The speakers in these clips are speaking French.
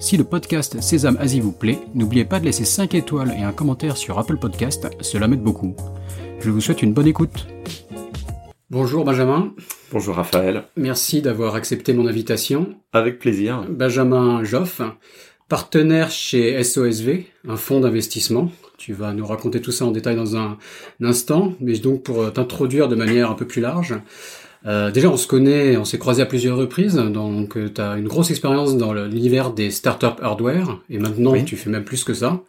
Si le podcast Sésame Asie vous plaît, n'oubliez pas de laisser 5 étoiles et un commentaire sur Apple Podcast, cela m'aide beaucoup. Je vous souhaite une bonne écoute. Bonjour Benjamin. Bonjour Raphaël. Merci d'avoir accepté mon invitation. Avec plaisir. Benjamin Joff, partenaire chez SOSV, un fonds d'investissement. Tu vas nous raconter tout ça en détail dans un, instant, mais donc pour t'introduire de manière un peu plus large, euh, déjà, on se connaît, on s'est croisé à plusieurs reprises, donc euh, tu as une grosse expérience dans l'univers des startups hardware, et maintenant tu fais même plus que ça.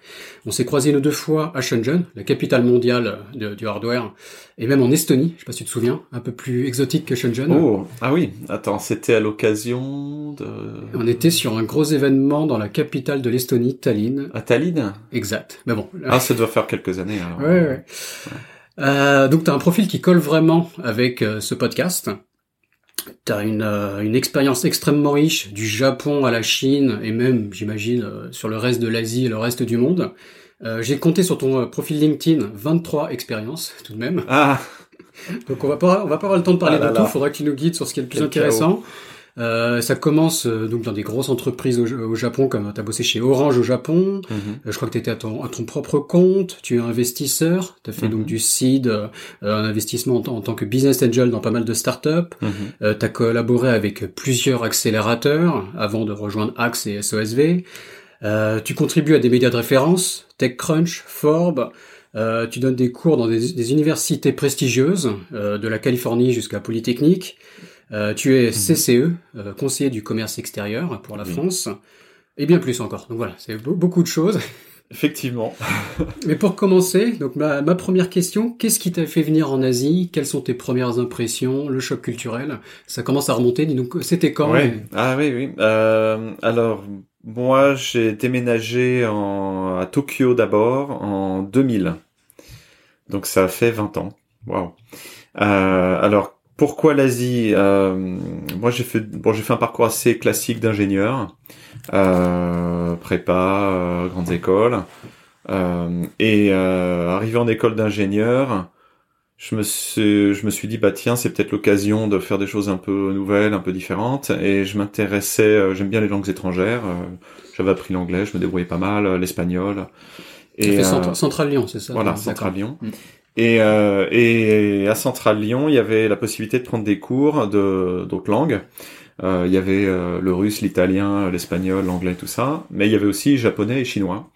On s'est croisé une ou deux fois à Shenzhen, la capitale mondiale du hardware, et même en Estonie, je sais pas si tu te souviens, un peu plus exotique que Shenzhen. Oh, ah oui, attends, c'était à l'occasion de... On était sur un gros événement dans la capitale de l'Estonie, Tallinn. À Tallinn? Exact, mais bon. Ah, ça doit faire quelques années alors. ouais. ouais. ouais. Euh, donc tu as un profil qui colle vraiment avec euh, ce podcast. Tu as une, euh, une expérience extrêmement riche du Japon à la Chine et même, j'imagine, sur le reste de l'Asie et le reste du monde. J'ai compté sur ton profil LinkedIn 23 expériences tout de même. Ah. Donc on va pas on va pas avoir le temps de parler ah de tout, il faudra que tu nous guides sur ce qui est le plus Quel intéressant. Chaos. Euh, ça commence euh, donc dans des grosses entreprises au, au Japon, comme tu as bossé chez Orange au Japon. Mm -hmm. euh, je crois que tu étais à ton, à ton propre compte. Tu es investisseur. Tu as fait mm -hmm. donc du seed, euh, un investissement en, en, tant que business angel dans pas mal de startups. Mm -hmm. tu as collaboré avec plusieurs accélérateurs avant de rejoindre Axe et SOSV. tu contribues à des médias de référence, TechCrunch, Forbes. Euh, tu donnes des cours dans des, des universités prestigieuses, euh, de la Californie jusqu'à Polytechnique. Euh, tu es CCE, euh, conseiller du commerce extérieur pour la oui. France, et bien plus encore. Donc voilà, c'est beaucoup de choses. Effectivement. Mais pour commencer, donc ma, ma première question, qu'est-ce qui t'a fait venir en Asie? Quelles sont tes premières impressions? Le choc culturel? Ça commence à remonter. Donc c'était quand? Ouais. Mais... Ah oui, oui. Euh, alors moi, j'ai déménagé en, à Tokyo d'abord en 2000. Donc ça fait 20 ans. Waouh. Euh, alors pourquoi l'Asie euh, Moi, j'ai fait bon, j'ai fait un parcours assez classique d'ingénieur, euh, prépa, euh, grandes écoles, et arrivé en école d'ingénieur, je me suis je me suis dit bah tiens, c'est peut-être l'occasion de faire des choses un peu nouvelles, un peu différentes, et je m'intéressais, j'aime bien les langues étrangères. J'avais appris l'anglais, je me débrouillais pas mal, l'espagnol. Et fait Central Lyon, c'est ça Voilà, Central Lyon. Mm. Et, euh, et à Centrale Lyon, il y avait la possibilité de prendre des cours de d'autres langues. Euh, il y avait euh, le russe, l'italien, l'espagnol, l'anglais, tout ça. Mais il y avait aussi japonais et chinois.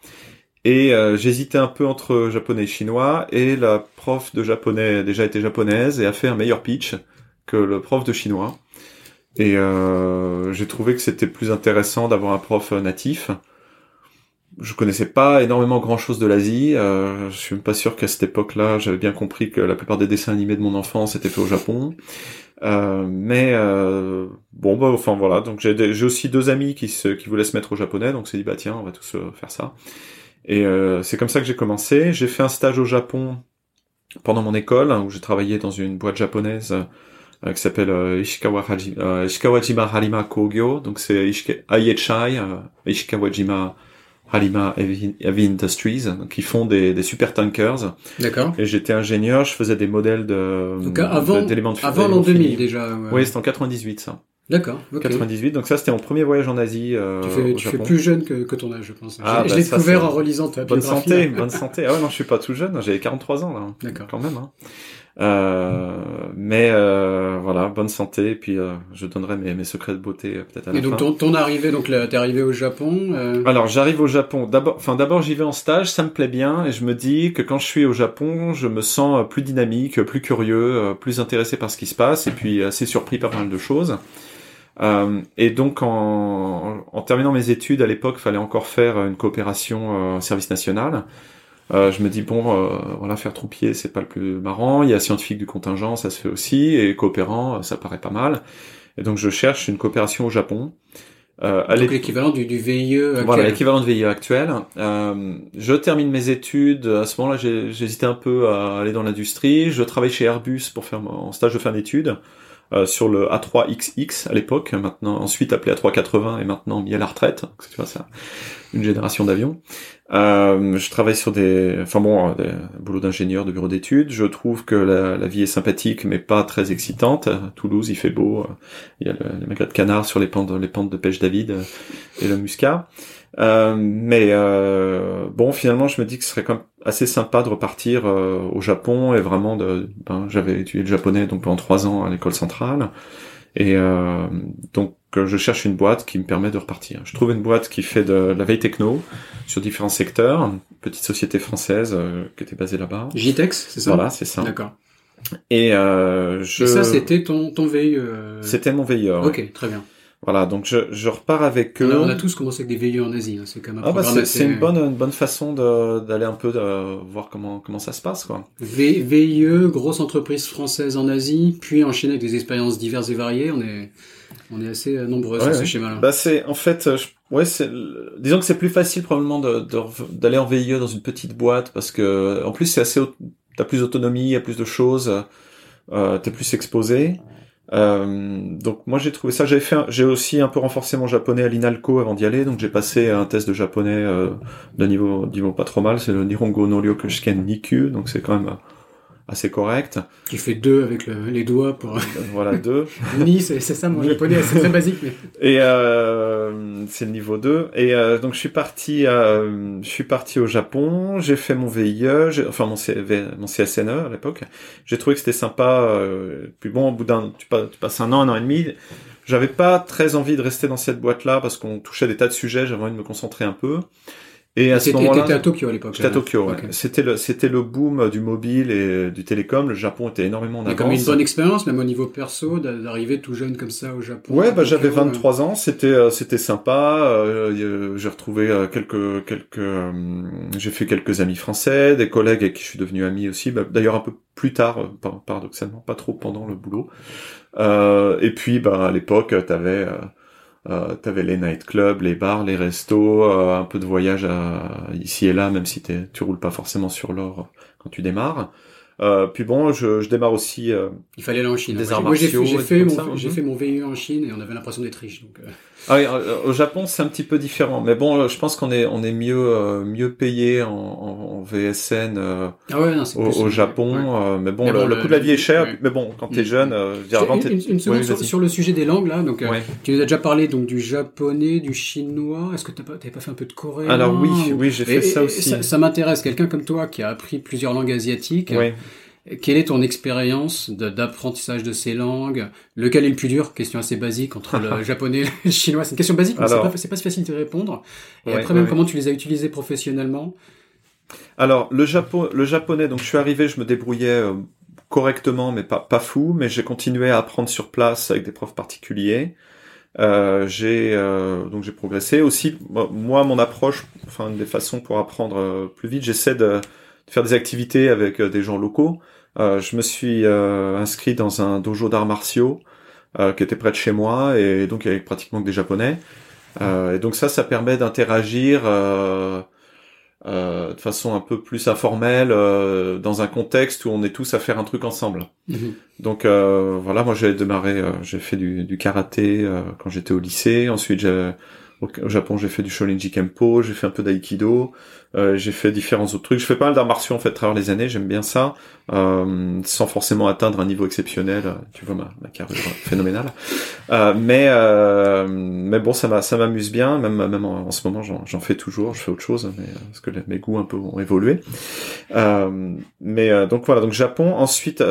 Et euh, j'hésitais un peu entre japonais et chinois. Et la prof de japonais déjà était japonaise et a fait un meilleur pitch que le prof de chinois. Et euh, j'ai trouvé que c'était plus intéressant d'avoir un prof natif je connaissais pas énormément grand chose de l'Asie. Euh, je suis même pas sûr qu'à cette époque-là, j'avais bien compris que la plupart des dessins animés de mon enfance étaient faits au Japon. Euh, mais euh, bon, bah, enfin voilà. Donc j'ai aussi deux amis qui se, qui voulaient se mettre au japonais, donc c'est dit bah tiens, on va tous euh, faire ça. Et euh, c'est comme ça que j'ai commencé. J'ai fait un stage au Japon pendant mon école où j'ai travaillé dans une boîte japonaise euh, qui s'appelle Ishikawa, Haji, Ishikawajima Harima Kogyo. Donc c'est IHI, Ishikawajima Halima Heavy Industries, qui font des, des super tankers. D'accord. Et j'étais ingénieur, je faisais des modèles de donc avant d'éléments de avant l'an 2000 déjà. Ouais. Oui, c'était en 98 ça. D'accord. Okay. 98. Donc ça, c'était mon premier voyage en Asie. Euh, tu fais, tu fais plus jeune que, que, ton âge, je pense. Ah, je, bah, l'ai découvert en relisant ta Bonne santé, bonne santé. Ah ouais, non, je suis pas tout jeune. J'avais 43 ans là. D'accord. Quand même. Hein. Euh, mais euh, voilà, bonne santé. Et puis euh, je donnerai mes, mes secrets de beauté peut-être à la Et donc fin. ton, ton arrivée, donc t'es arrivé au Japon. Euh... Alors j'arrive au Japon. D'abord, enfin d'abord j'y vais en stage, ça me plaît bien et je me dis que quand je suis au Japon, je me sens plus dynamique, plus curieux, plus intéressé par ce qui se passe et puis assez surpris par pas mal de choses. Euh, et donc, en, en, terminant mes études, à l'époque, fallait encore faire une coopération euh, service national. Euh, je me dis bon, euh, voilà, faire troupier, c'est pas le plus marrant. Il y a scientifique du contingent, ça se fait aussi, et coopérant, ça paraît pas mal. Et donc, je cherche une coopération au Japon. Euh, l'équivalent du, du VIE actuel. Voilà, l'équivalent de VIE actuel. Euh, je termine mes études. À ce moment-là, j'hésitais un peu à aller dans l'industrie. Je travaille chez Airbus pour faire mon stage de fin d'études. Euh, sur le A3XX à l'époque, maintenant ensuite appelé A380 et maintenant mis à la retraite. tu vois, c'est une génération d'avions. Euh, je travaille sur des, enfin bon, des boulots d'ingénieur, de bureau d'études. Je trouve que la, vie est sympathique, mais pas très excitante. Toulouse, il fait beau. Il y a le, les magrets de canard sur les pentes, les pentes de pêche David et le muscat. Euh, mais euh, bon, finalement, je me dis que ce serait quand même assez sympa de repartir euh, au Japon et vraiment de. Ben, j'avais étudié le japonais donc pendant trois ans à l'école centrale et euh, donc je cherche une boîte qui me permet de repartir. Je trouve une boîte qui fait de, la veille techno sur différents secteurs, une petite société française qui était basée là-bas. Jitex, c'est ça? Voilà, c'est ça. D'accord. Et, euh, je... Et ça, c'était ton, ton VIE C'était mon VIE. Ok, très bien. Voilà, donc je, je repars avec eux. On a, tous commencé avec des VIE en Asie, hein. c'est quand même ah bah c'est une bonne une bonne façon d'aller un peu de, voir comment comment ça se passe quoi. VIE, grosse entreprise française en Asie, puis enchaîner avec des expériences diverses et variées, on est on est assez nombreux sur ce schéma-là. Bah c'est en fait ouais c'est disons que c'est plus facile probablement d'aller en VIE dans une petite boîte parce que en plus c'est assez t'as plus d'autonomie, il y a plus de choses, euh, t'es plus exposé. Euh, donc moi j'ai trouvé ça. J'avais fait, j'ai aussi un peu renforcé mon japonais à l'Inalco avant d'y aller. Donc j'ai passé un test de japonais euh, de niveau, niveau pas trop mal. C'est le Nihongo no Ryokushiken Nikyu. Donc c'est quand même assez correct. Tu fais deux avec les doigts pour. voilà deux. Ni c'est ça mon japonais, c'est très basique. Mais... Et euh, c'est le niveau 2. Et euh, donc je suis parti, euh, je suis parti au Japon. J'ai fait mon VIE, enfin mon, CV, mon CSNE à l'époque. J'ai trouvé que c'était sympa. Euh, puis bon, au bout d'un, tu, tu passes un an, un an et demi. J'avais pas très envie de rester dans cette boîte-là parce qu'on touchait des tas de sujets. J'avais envie de me concentrer un peu. Et à ce moment-là, t'étais à Tokyo à l'époque. J'étais à Tokyo. Ouais. C'était le c'était le boom du mobile et du télécom. Le Japon était énormément en avance. comme une bonne expérience, même au niveau perso, d'arriver tout jeune comme ça au Japon. Ouais, bah j'avais 23 ans. C'était euh, c'était sympa. Euh, j'ai retrouvé euh, quelques quelques. j'ai fait quelques amis français, des collègues avec qui je suis devenu ami aussi. Bah, D'ailleurs un peu plus tard, paradoxalement, pas trop pendant le boulot. et puis bah à l'époque, t'avais euh, t'avais les nightclubs, les bars, les restos, euh, un peu de voyage ici et là, même si tu roules pas forcément sur l'or quand tu démarres. Euh, puis bon, je, je démarre aussi. Euh, il fallait aller en Chine. Des arts martiaux. J'ai fait, mon, j'ai fait mon VIE en Chine et on avait l'impression d'être riche. Donc, euh. Ah oui, au Japon c'est un petit peu différent, mais bon, je pense qu'on est on est mieux mieux payé en, en, VSN ah ouais, non, au, au, Japon. mais bon, le, coût de la vie est cher. Mais bon, quand t'es mm. jeune, je avant, une, une, seconde sur, sur, le sujet des langues là. Donc, tu nous as déjà parlé donc du japonais, du chinois. Est-ce que t'as pas pas fait un peu de coréen Alors oui, oui, j'ai fait ça aussi. Ça, ça m'intéresse. Quelqu'un comme toi qui a appris plusieurs langues asiatiques. Quelle est ton expérience d'apprentissage de, ces langues? Lequel est le plus dur? Question assez basique entre le japonais et le chinois. C'est une question basique, mais c'est pas, pas si facile de répondre. Et après, même comment tu les as utilisés professionnellement? Alors, le, Japon, le japonais, donc je suis arrivé, je me débrouillais euh, correctement, mais pas, pas fou, mais j'ai continué à apprendre sur place avec des profs particuliers. Euh, j'ai euh, donc j'ai progressé aussi. Moi, mon approche, enfin une des façons pour apprendre euh, plus vite, j'essaie de, de, faire des activités avec des gens locaux. Euh, je me suis euh, inscrit dans un dojo d'arts martiaux euh, qui était près de chez moi et donc avec pratiquement que des japonais. et donc ça, ça permet d'interagir de façon un peu plus informelle dans un contexte où on est tous à faire un truc ensemble. Mhm. Donc voilà, moi j'ai démarré, j'ai fait du, du karaté quand j'étais au lycée. Ensuite, j'ai au, Japon, j'ai fait du Shorinji Kempo, j'ai fait un peu d'aïkido, euh, j'ai fait différents autres trucs. Je fais pas mal d'arts martiaux en fait à travers les années, j'aime bien ça, euh, sans forcément atteindre un niveau exceptionnel. Tu vois ma, ma carrière phénoménale. Euh, mais mais bon, ça ça m'amuse bien. Même même en, ce moment, j'en fais toujours. Je fais autre chose, mais parce que mes goûts un peu ont évolué. mais donc voilà, donc Japon. Ensuite,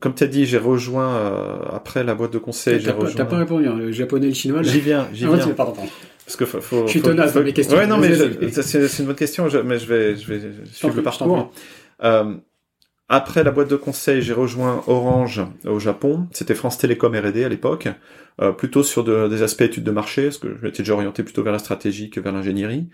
comme tu as dit, j'ai rejoint après la boîte de conseil. T'as rejoint... pas, répondu. Hein, le japonais, le chinois. J'y viens, j'y ah, viens. Pardon. Parce que faut, faut, je suis tenace dans mes questions. Ouais, non, mais c'est une bonne question, je, mais je vais, je vais suivre le parcours. Euh, après la boîte de conseil, j'ai rejoint Orange au Japon. C'était France Télécom R&D à l'époque, euh, plutôt sur de, des aspects études de marché, parce que je m'étais déjà orienté plutôt vers la stratégie que vers l'ingénierie.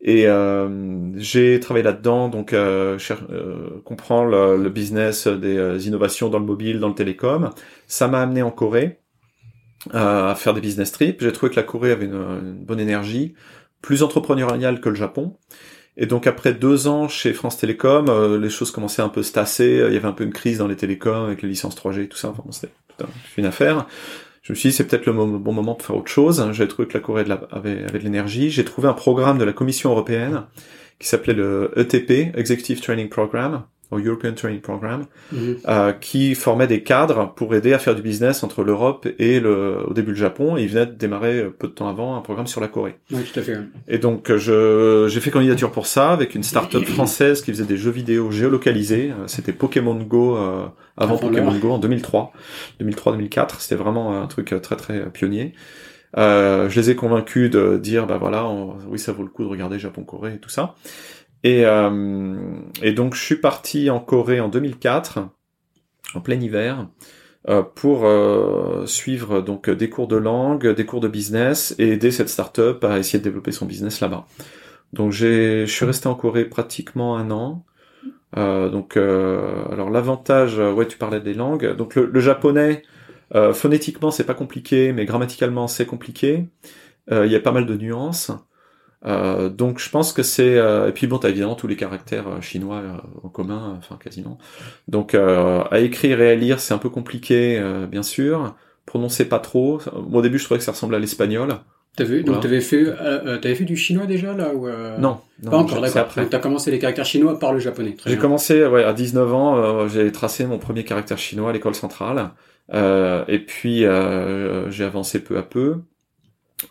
Et euh, j'ai travaillé là-dedans, donc euh, euh comprendre le, le, business des innovations dans le mobile, dans le télécom. Ça m'a amené en Corée à faire des business trips. J'ai trouvé que la Corée avait une, bonne énergie, plus entrepreneuriale que le Japon. Et donc après deux ans chez France Télécom, euh, les choses commençaient un peu se tasser. Il y avait un peu une crise dans les télécoms avec les licences 3G et tout ça. Enfin c'était une affaire. Je me suis dit c'est peut-être le bon moment pour faire autre chose. J'avais trouvé que la Corée avait, avait de l'énergie. J'ai trouvé un programme de la Commission européenne qui s'appelait le ETP, Executive Training Program, au European Training Program, mhm. euh, qui formait des cadres pour aider à faire du business entre l'Europe et le, au début le Japon. Et il venait de démarrer euh, peu de temps avant un programme sur la Corée. Oui, tout à fait. Et donc euh, je j'ai fait candidature pour ça avec une start-up française qui faisait des jeux vidéo géolocalisés. Euh, c'était Pokémon Go euh, avant Pokémon Go en 2003, 2003-2004. C'était vraiment un truc très très pionnier. Euh, je les ai convaincus de dire bah voilà, oui ça vaut le coup de regarder Japon-Corée et tout ça. Et, euh, et donc je suis parti en Corée en 2004, en plein hiver, euh, pour euh, suivre donc des cours de langue, des cours de business et aider cette startup à essayer de développer son business là-bas. Donc je suis resté en Corée pratiquement un an. Euh, donc alors l'avantage, ouais tu parlais des langues. Donc le, le japonais, phonétiquement c'est pas compliqué, mais grammaticalement c'est compliqué. Il y a pas mal de nuances. Euh, donc je pense que c'est euh, et puis bon t'as évidemment tous les caractères euh, chinois en commun enfin quasiment. Donc à écrire et à lire c'est un peu compliqué bien sûr. Prononcer pas trop. Au début je trouvais que ça ressemblait à l'espagnol. T'as vu? Donc t'avais fait t'avais fait du chinois déjà là ou non, non, pas encore d'accord. t'as commencé les caractères chinois par le japonais j'ai commencé ouais à 19 ans j'ai tracé mon premier caractère chinois à l'école centrale. Et puis j'ai avancé peu à peu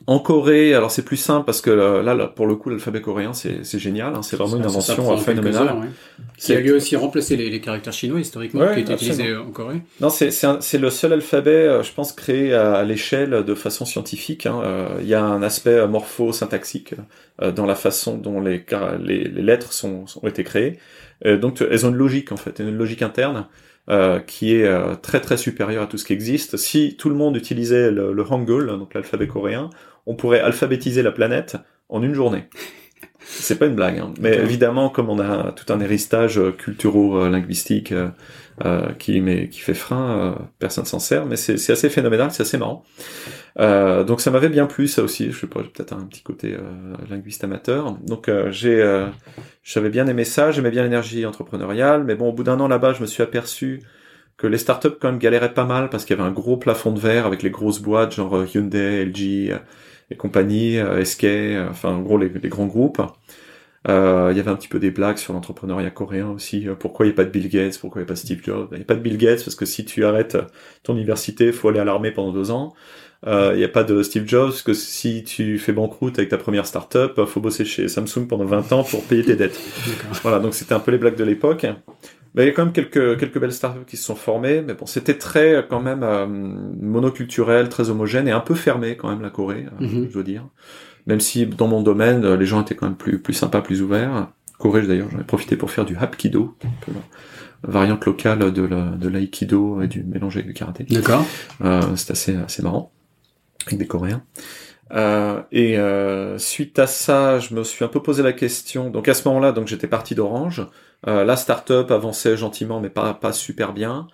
en Corée, alors c'est plus simple parce que euh, là, pour le coup, l'alphabet coréen, c'est génial. Hein, c'est vraiment une invention phénoménale. Qui a lui aussi remplacé les, les caractères chinois historiquement, qui étaient utilisés en Corée. Non, c'est le seul alphabet, euh, je pense, créé à, l'échelle de façon scientifique. Hein. Euh, il y a un aspect morpho-syntaxique dans la façon dont les, les, les lettres sont, ont été créées. donc, elles ont une logique en fait, une logique interne. Euh, qui est euh, très très supérieur à tout ce qui existe. Si tout le monde utilisait le, le Hangul, donc l'alphabet coréen, on pourrait alphabétiser la planète en une journée. C'est pas une blague, hein. mais évidemment, comme on a tout un héritage culturo-linguistique euh, qui, mais, qui fait frein, personne s'en sert, mais c'est assez phénoménal, c'est assez marrant. Euh, donc ça m'avait bien plu ça aussi. Je sais pas, peut-être un petit côté euh, linguiste amateur. Donc euh, j'ai, j'avais bien aimé ça. J'aimais bien l'énergie entrepreneuriale, mais bon, au bout d'un an là-bas, je me suis aperçu que les startups quand même galéraient pas mal parce qu'il y avait un gros plafond de verre avec les grosses boîtes genre Hyundai, LG et compagnie, SK, enfin en gros les, les grands groupes. Euh, il y avait un petit peu des blagues sur l'entrepreneuriat coréen aussi. Pourquoi il n'y a pas de Bill Gates? Pourquoi il n'y a pas Steve Jobs? Il n'y a pas de Bill Gates parce que si tu arrêtes ton université, il faut aller à l'armée pendant deux ans. Il euh, n'y a pas de Steve Jobs, que si tu fais banqueroute avec ta première startup, faut bosser chez Samsung pendant 20 ans pour payer tes dettes. Voilà, donc c'était un peu les blagues de l'époque. Mais il y a quand même quelques, quelques belles startups qui se sont formées, mais bon, c'était très quand même euh, monoculturel, très homogène et un peu fermé quand même la Corée, euh, mhm. je dois dire. Même si dans mon domaine, les gens étaient quand même plus, plus sympas, plus ouverts. Corée, d'ailleurs, j'en ai profité pour faire du Hapkido, variante locale de l'aïkido et du mélanger du karaté. D'accord. Euh, c'est assez, assez marrant avec des Coréens. Euh, et euh, suite à ça, je me suis un peu posé la question. Donc à ce moment-là, donc j'étais parti d'Orange. Euh, la startup avançait gentiment, mais pas pas super bien.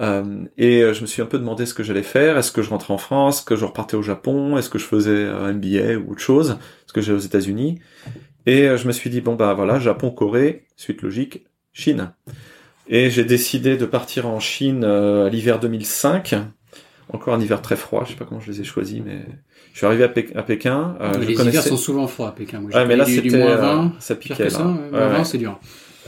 Euh, et je me suis un peu demandé ce que j'allais faire. Est-ce que je rentrais en France? Est-ce que je repartais au Japon? Est-ce que je faisais un MBA ou autre chose? Est-ce que j'allais aux États-Unis? Et je me suis dit bon bah voilà, Japon, Corée, suite logique, Chine. Et j'ai décidé de partir en Chine à l'hiver 2005 encore un hiver très froid. Je sais pas comment je les ai choisis, mais je suis arrivé à, Pékin. Euh, les hivers sont souvent froids à Pékin. Moi, ouais, mais là c'était euh, ça piquait là. Ça, c'est dur.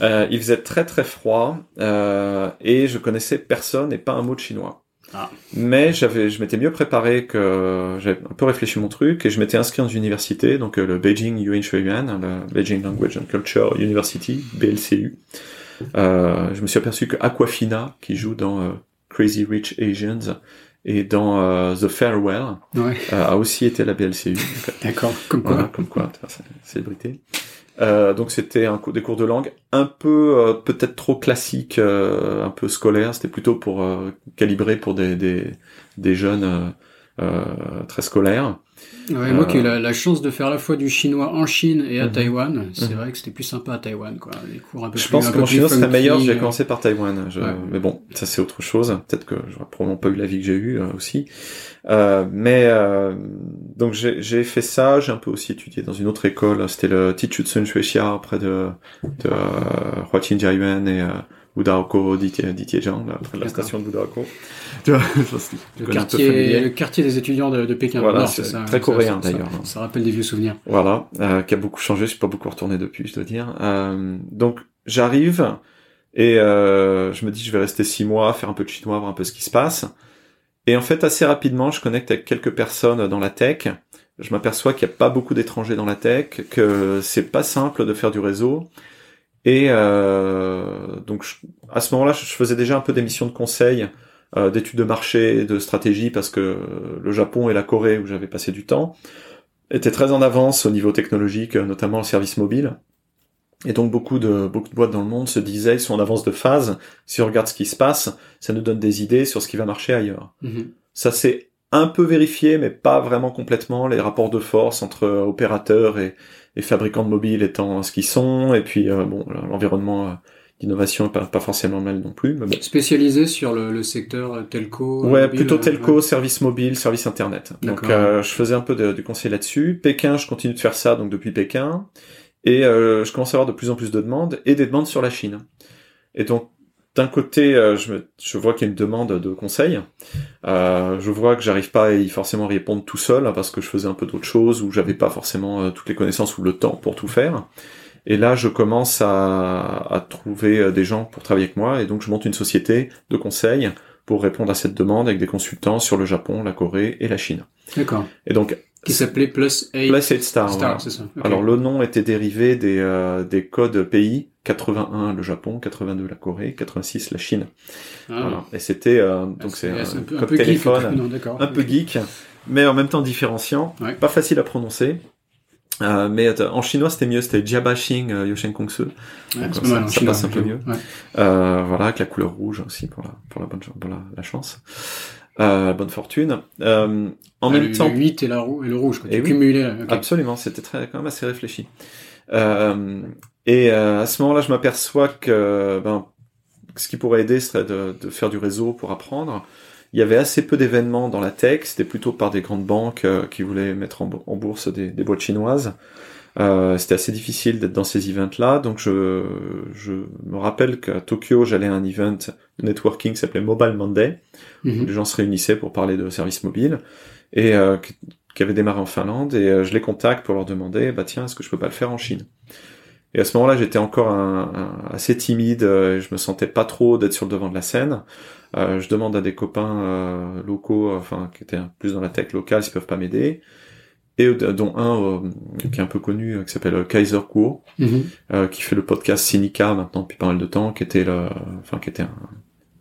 Euh, il faisait très très froid euh, et je connaissais personne et pas un mot de chinois. Ah. Mais j'avais, je m'étais mieux préparé que j'avais un peu réfléchi mon truc et je m'étais inscrit dans une université, donc euh, le Beijing Yuan Shuiyuan, le Beijing Language and Culture University, BLCU. Euh, je me suis aperçu que Aquafina, qui joue dans Crazy Rich Asians, et dans euh, The Farewell ouais. euh, a aussi été la BLCU. D'accord, comme quoi. Voilà, comme quoi, célébrité. Euh, donc c'était un des cours de langue un peu euh, peut-être trop classique, euh, un peu scolaire. C'était plutôt pour calibrer pour des, des jeunes très scolaires. Ouais, moi qui ai eu la, chance de faire à la fois du chinois en Chine et à mhm. Taïwan, c'est mhm. vrai que c'était plus sympa à Taïwan, quoi. Les cours un peu je pense que mon chinois serait meilleur, j'ai commencé par Taïwan. Mais bon, ça c'est autre chose. Peut-être que j'aurais probablement pas eu la vie que j'ai eue aussi. Euh, mais euh, donc j'ai fait ça, j'ai un peu aussi étudié dans une autre école, c'était le Tichutsun Shuexia près de, de euh, Huaqin Jiayuan et d'Itiejiang, près de la station de Wudaoko. le, quartier, le quartier des étudiants de, de Pékin. Voilà, c'est très coréen d'ailleurs. Ça, rappelle des vieux souvenirs. Voilà, euh, qui a beaucoup changé, je suis pas beaucoup retourné depuis, je dois dire. Euh, donc j'arrive et euh, je me dis je vais rester six mois, faire un peu de chinois, voir un peu ce qui se passe. Et en fait, assez rapidement, je connecte avec quelques personnes dans la tech. Je m'aperçois qu'il n'y a pas beaucoup d'étrangers dans la tech, que c'est pas simple de faire du réseau. Et euh, donc, à ce moment-là, je faisais déjà un peu d'émissions de conseil, euh, d'études de marché, de stratégie, parce que le Japon et la Corée, où j'avais passé du temps, étaient très en avance au niveau technologique, notamment le service mobile. Et donc beaucoup de beaucoup de boîtes dans le monde se disaient ils sont en avance de phase. Si on regarde ce qui se passe, ça nous donne des idées sur ce qui va marcher ailleurs. Mhm. Ça c'est un peu vérifié, mais pas vraiment complètement. Les rapports de force entre opérateurs et, fabricants de mobiles étant ce qu'ils sont, et puis euh, bon l'environnement euh, d'innovation est pas, pas forcément mal non plus. Mais Spécialisé sur le, secteur telco. Ouais, plutôt telco, service mobile, service internet. Donc euh, je faisais un peu de, du conseil là-dessus. Pékin, je continue de faire ça donc depuis Pékin. Et euh, je commence à avoir de plus en plus de demandes et des demandes sur la Chine. Et donc d'un côté, euh, je, me, je vois qu'il y a une demande de conseil. Euh, je vois que j'arrive pas à y forcément répondre tout seul hein, parce que je faisais un peu d'autres choses ou j'avais pas forcément euh, toutes les connaissances ou le temps pour tout faire. Et là, je commence à, à, trouver des gens pour travailler avec moi et donc je monte une société de conseil pour répondre à cette demande avec des consultants sur le Japon, la Corée et la Chine. D'accord. Et donc qui s'appelait Plus 8 Plus 8 Star. c'est ça. Alors le nom était dérivé des euh, des codes pays 81 le Japon, 82 la Corée, 86 la Chine. Ah. Voilà. Et c'était euh, donc ah, c'est un, code téléphone, un peu geek, mais en même temps différenciant, pas facile à prononcer. Euh, mais en chinois c'était mieux, c'était Jiabashing euh, Yoshen Kongsu. Ouais, ça, ça, ça passe un peu mieux. Euh, voilà, avec la couleur rouge aussi pour la pour la bonne pour la, la chance. Euh, bonne fortune. Euh, en ah, même le, temps, le 8 et, la, et le rouge, quoi. Et oui, cumulé, Absolument, c'était très quand même assez réfléchi. Euh, et euh, à ce moment-là, je m'aperçois que ben, ce qui pourrait aider serait de, de, faire du réseau pour apprendre. Il y avait assez peu d'événements dans la tech, c'était plutôt par des grandes banques euh, qui voulaient mettre en, en bourse des, des, boîtes chinoises. Euh, c'était assez difficile d'être dans ces events-là, donc je, je me rappelle qu'à Tokyo, j'allais à un event networking qui s'appelait Mobile Monday, où mhm. les gens se réunissaient pour parler de services mobiles, et euh, qui avait démarré en Finlande, et euh, je les contacte pour leur demander, bah tiens, est-ce que je peux pas le faire en Chine? Et à ce moment-là, j'étais encore un, assez timide, euh, je me sentais pas trop d'être sur le devant de la scène. Euh, je demande à des copains locaux, enfin qui étaient plus dans la tech locale, s'ils peuvent pas m'aider et dont un euh, qui est un peu connu euh, qui s'appelle euh, Kaiser Kuo mhm. qui fait le podcast Sinica maintenant depuis pas mal de temps qui était le enfin qui était un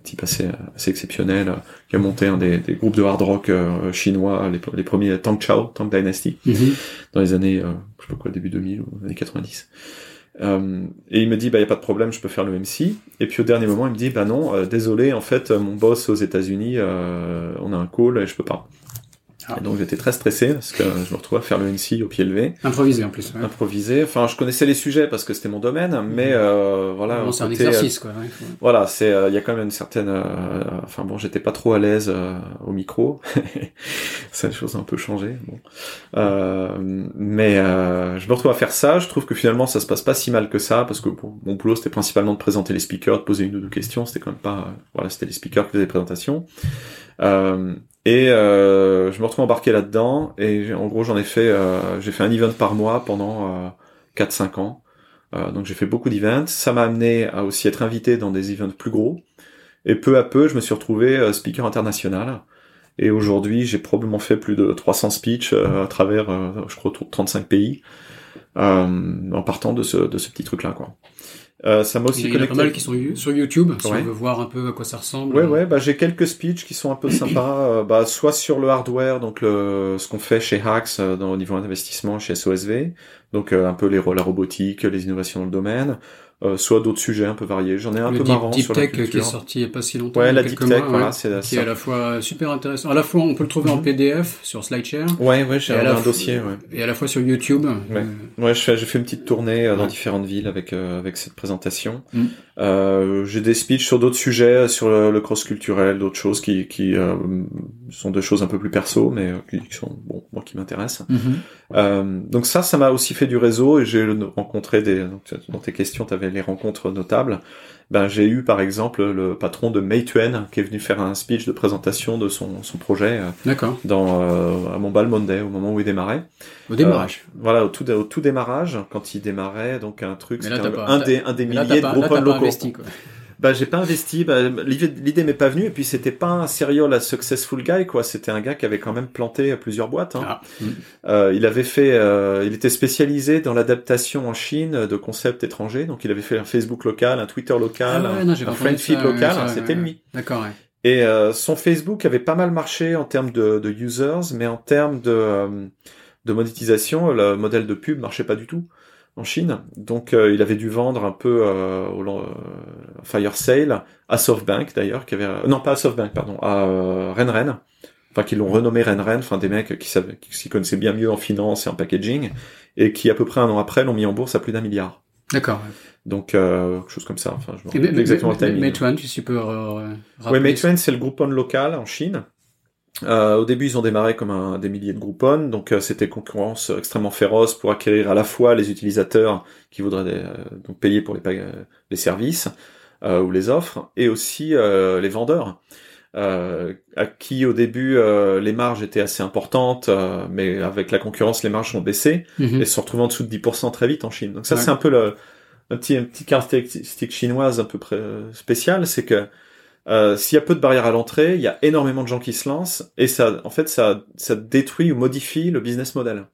type assez assez exceptionnel qui a monté un des, des groupes de hard rock chinois les, les, premiers Tang Chao Tang Dynasty mhm. dans les années je sais pas quoi début 2000 ou années 90 euh, et il me dit bah y a pas de problème je peux faire le MC et puis au dernier moment il me dit bah non désolé en fait mon boss aux États-Unis on a un call et je peux pas ah. donc j'étais très stressé parce que je me retrouvais à faire le NC au pied levé. Improvisé en plus. Ouais. Improvisé. Enfin, je connaissais les sujets parce que c'était mon domaine, mais mhm. euh, voilà. c'est un exercice quoi. Ouais. Voilà, c'est euh, il y a quand même une certaine. Euh, enfin bon, j'étais pas trop à l'aise euh, au micro. ça, les choses ont un peu changé. Bon. mais je me retrouve à faire ça. Je trouve que finalement ça se passe pas si mal que ça parce que bon, mon boulot c'était principalement de présenter les speakers, de poser une ou deux questions. C'était quand même pas. voilà, c'était les speakers qui faisaient les présentations. Euh, et euh, je me retrouve embarqué là-dedans et en gros j'en ai fait euh, j'ai fait un event par mois pendant euh, 4-5 ans. Euh, donc j'ai fait beaucoup d'events. Ça m'a amené à aussi être invité dans des events plus gros. Et peu à peu je me suis retrouvé euh, speaker international. Et aujourd'hui j'ai probablement fait plus de 300 speeches à travers je crois 35 pays en partant de ce, de ce petit truc là quoi. Euh, ça m'a aussi Il y en a pas mal qui sont sur YouTube, si on veut voir un peu à quoi ça ressemble. Ouais, ouais, bah, j'ai quelques speeches qui sont un peu sympas, euh, bah, soit sur le hardware, donc le, ce qu'on fait chez Hacks euh, dans, au niveau d'investissement chez SOSV, donc un peu les, la robotique, les innovations dans le domaine, euh, soit d'autres sujets un peu variés. J'en ai un le peu deep, marrant deep sur tech la qui est sorti il y a pas si longtemps. Ouais, la deep tech, mois, voilà, ouais, c'est qui est à la fois super intéressant. À la fois, on peut le trouver en Mhm. PDF sur SlideShare. Ouais, ouais, j'ai un, dossier, ouais. Et à la fois sur YouTube. Ouais. Euh, Ouais, j'ai fait une petite tournée euh, dans différentes villes avec euh, avec cette présentation. Mm. Euh, j'ai des speeches sur d'autres sujets, sur le, le cross culturel, d'autres choses qui qui euh, sont des choses un peu plus perso, mais euh, qui, sont bon, moi qui m'intéressent. mhm. Euh, donc ça, ça m'a aussi fait du réseau et j'ai rencontré des. donc, dans tes questions, tu avais les rencontres notables. Ben j'ai eu par exemple le patron de Meituan qui est venu faire un speech de présentation de son son projet euh, dans euh, à Montbal Monday au moment où il démarrait. Au démarrage. Voilà, au tout, au tout démarrage, quand il démarrait, donc un truc, là, c'était un, des, un des là, milliers t'as de là, groupes locaux. investi, quoi. Bah, j'ai pas investi, bah, l'idée m'est pas venue, et puis c'était pas un serial successful guy, quoi. C'était un gars qui avait quand même planté plusieurs boîtes. Hein. Ah. Euh, il avait fait, euh, il était spécialisé dans l'adaptation en Chine de concepts étrangers, donc il avait fait un Facebook local, un Twitter local, Ah ouais, non, j'ai un Friendfeed ça, local, ouais, c'était ouais. lui. D'accord, ouais. Et euh, son Facebook avait pas mal marché en termes de, de users, mais en termes de, euh, de monétisation, le modèle de pub marchait pas du tout en Chine. Donc euh, il avait dû vendre un peu euh, au euh, Fire Sale à SoftBank d'ailleurs, qui avait euh, non pas à SoftBank pardon, à euh, Renren. Enfin, qui l'ont renommé Renren, enfin des mecs qui savaient, qui s'y connaissaient bien mieux en finance et en packaging, et qui à peu près un an après l'ont mis en bourse à plus d'un milliard. D'accord. Donc euh, quelque chose comme ça. Enfin, je me rappelle exactement le timing. Meituan, tu peux euh, Oui, Meituan, c'est le Groupon local en Chine. Euh, au début, ils ont démarré comme un, des milliers de Groupon, donc euh, c'était concurrence extrêmement féroce pour acquérir à la fois les utilisateurs qui voudraient euh, donc payer pour les, les services euh, ou les offres, et aussi euh, les vendeurs, euh, à qui au début euh, les marges étaient assez importantes, euh, mais avec la concurrence, les marges ont baissé Mhm. et se retrouvent en dessous de 10% très vite en Chine. Donc ça, Ouais. c'est un peu le, un petit, une petite caractéristique chinoise un peu près spéciale, c'est que euh, s'il y a peu de barrières à l'entrée, il y a énormément de gens qui se lancent et ça, en fait, ça, ça détruit ou modifie le business model.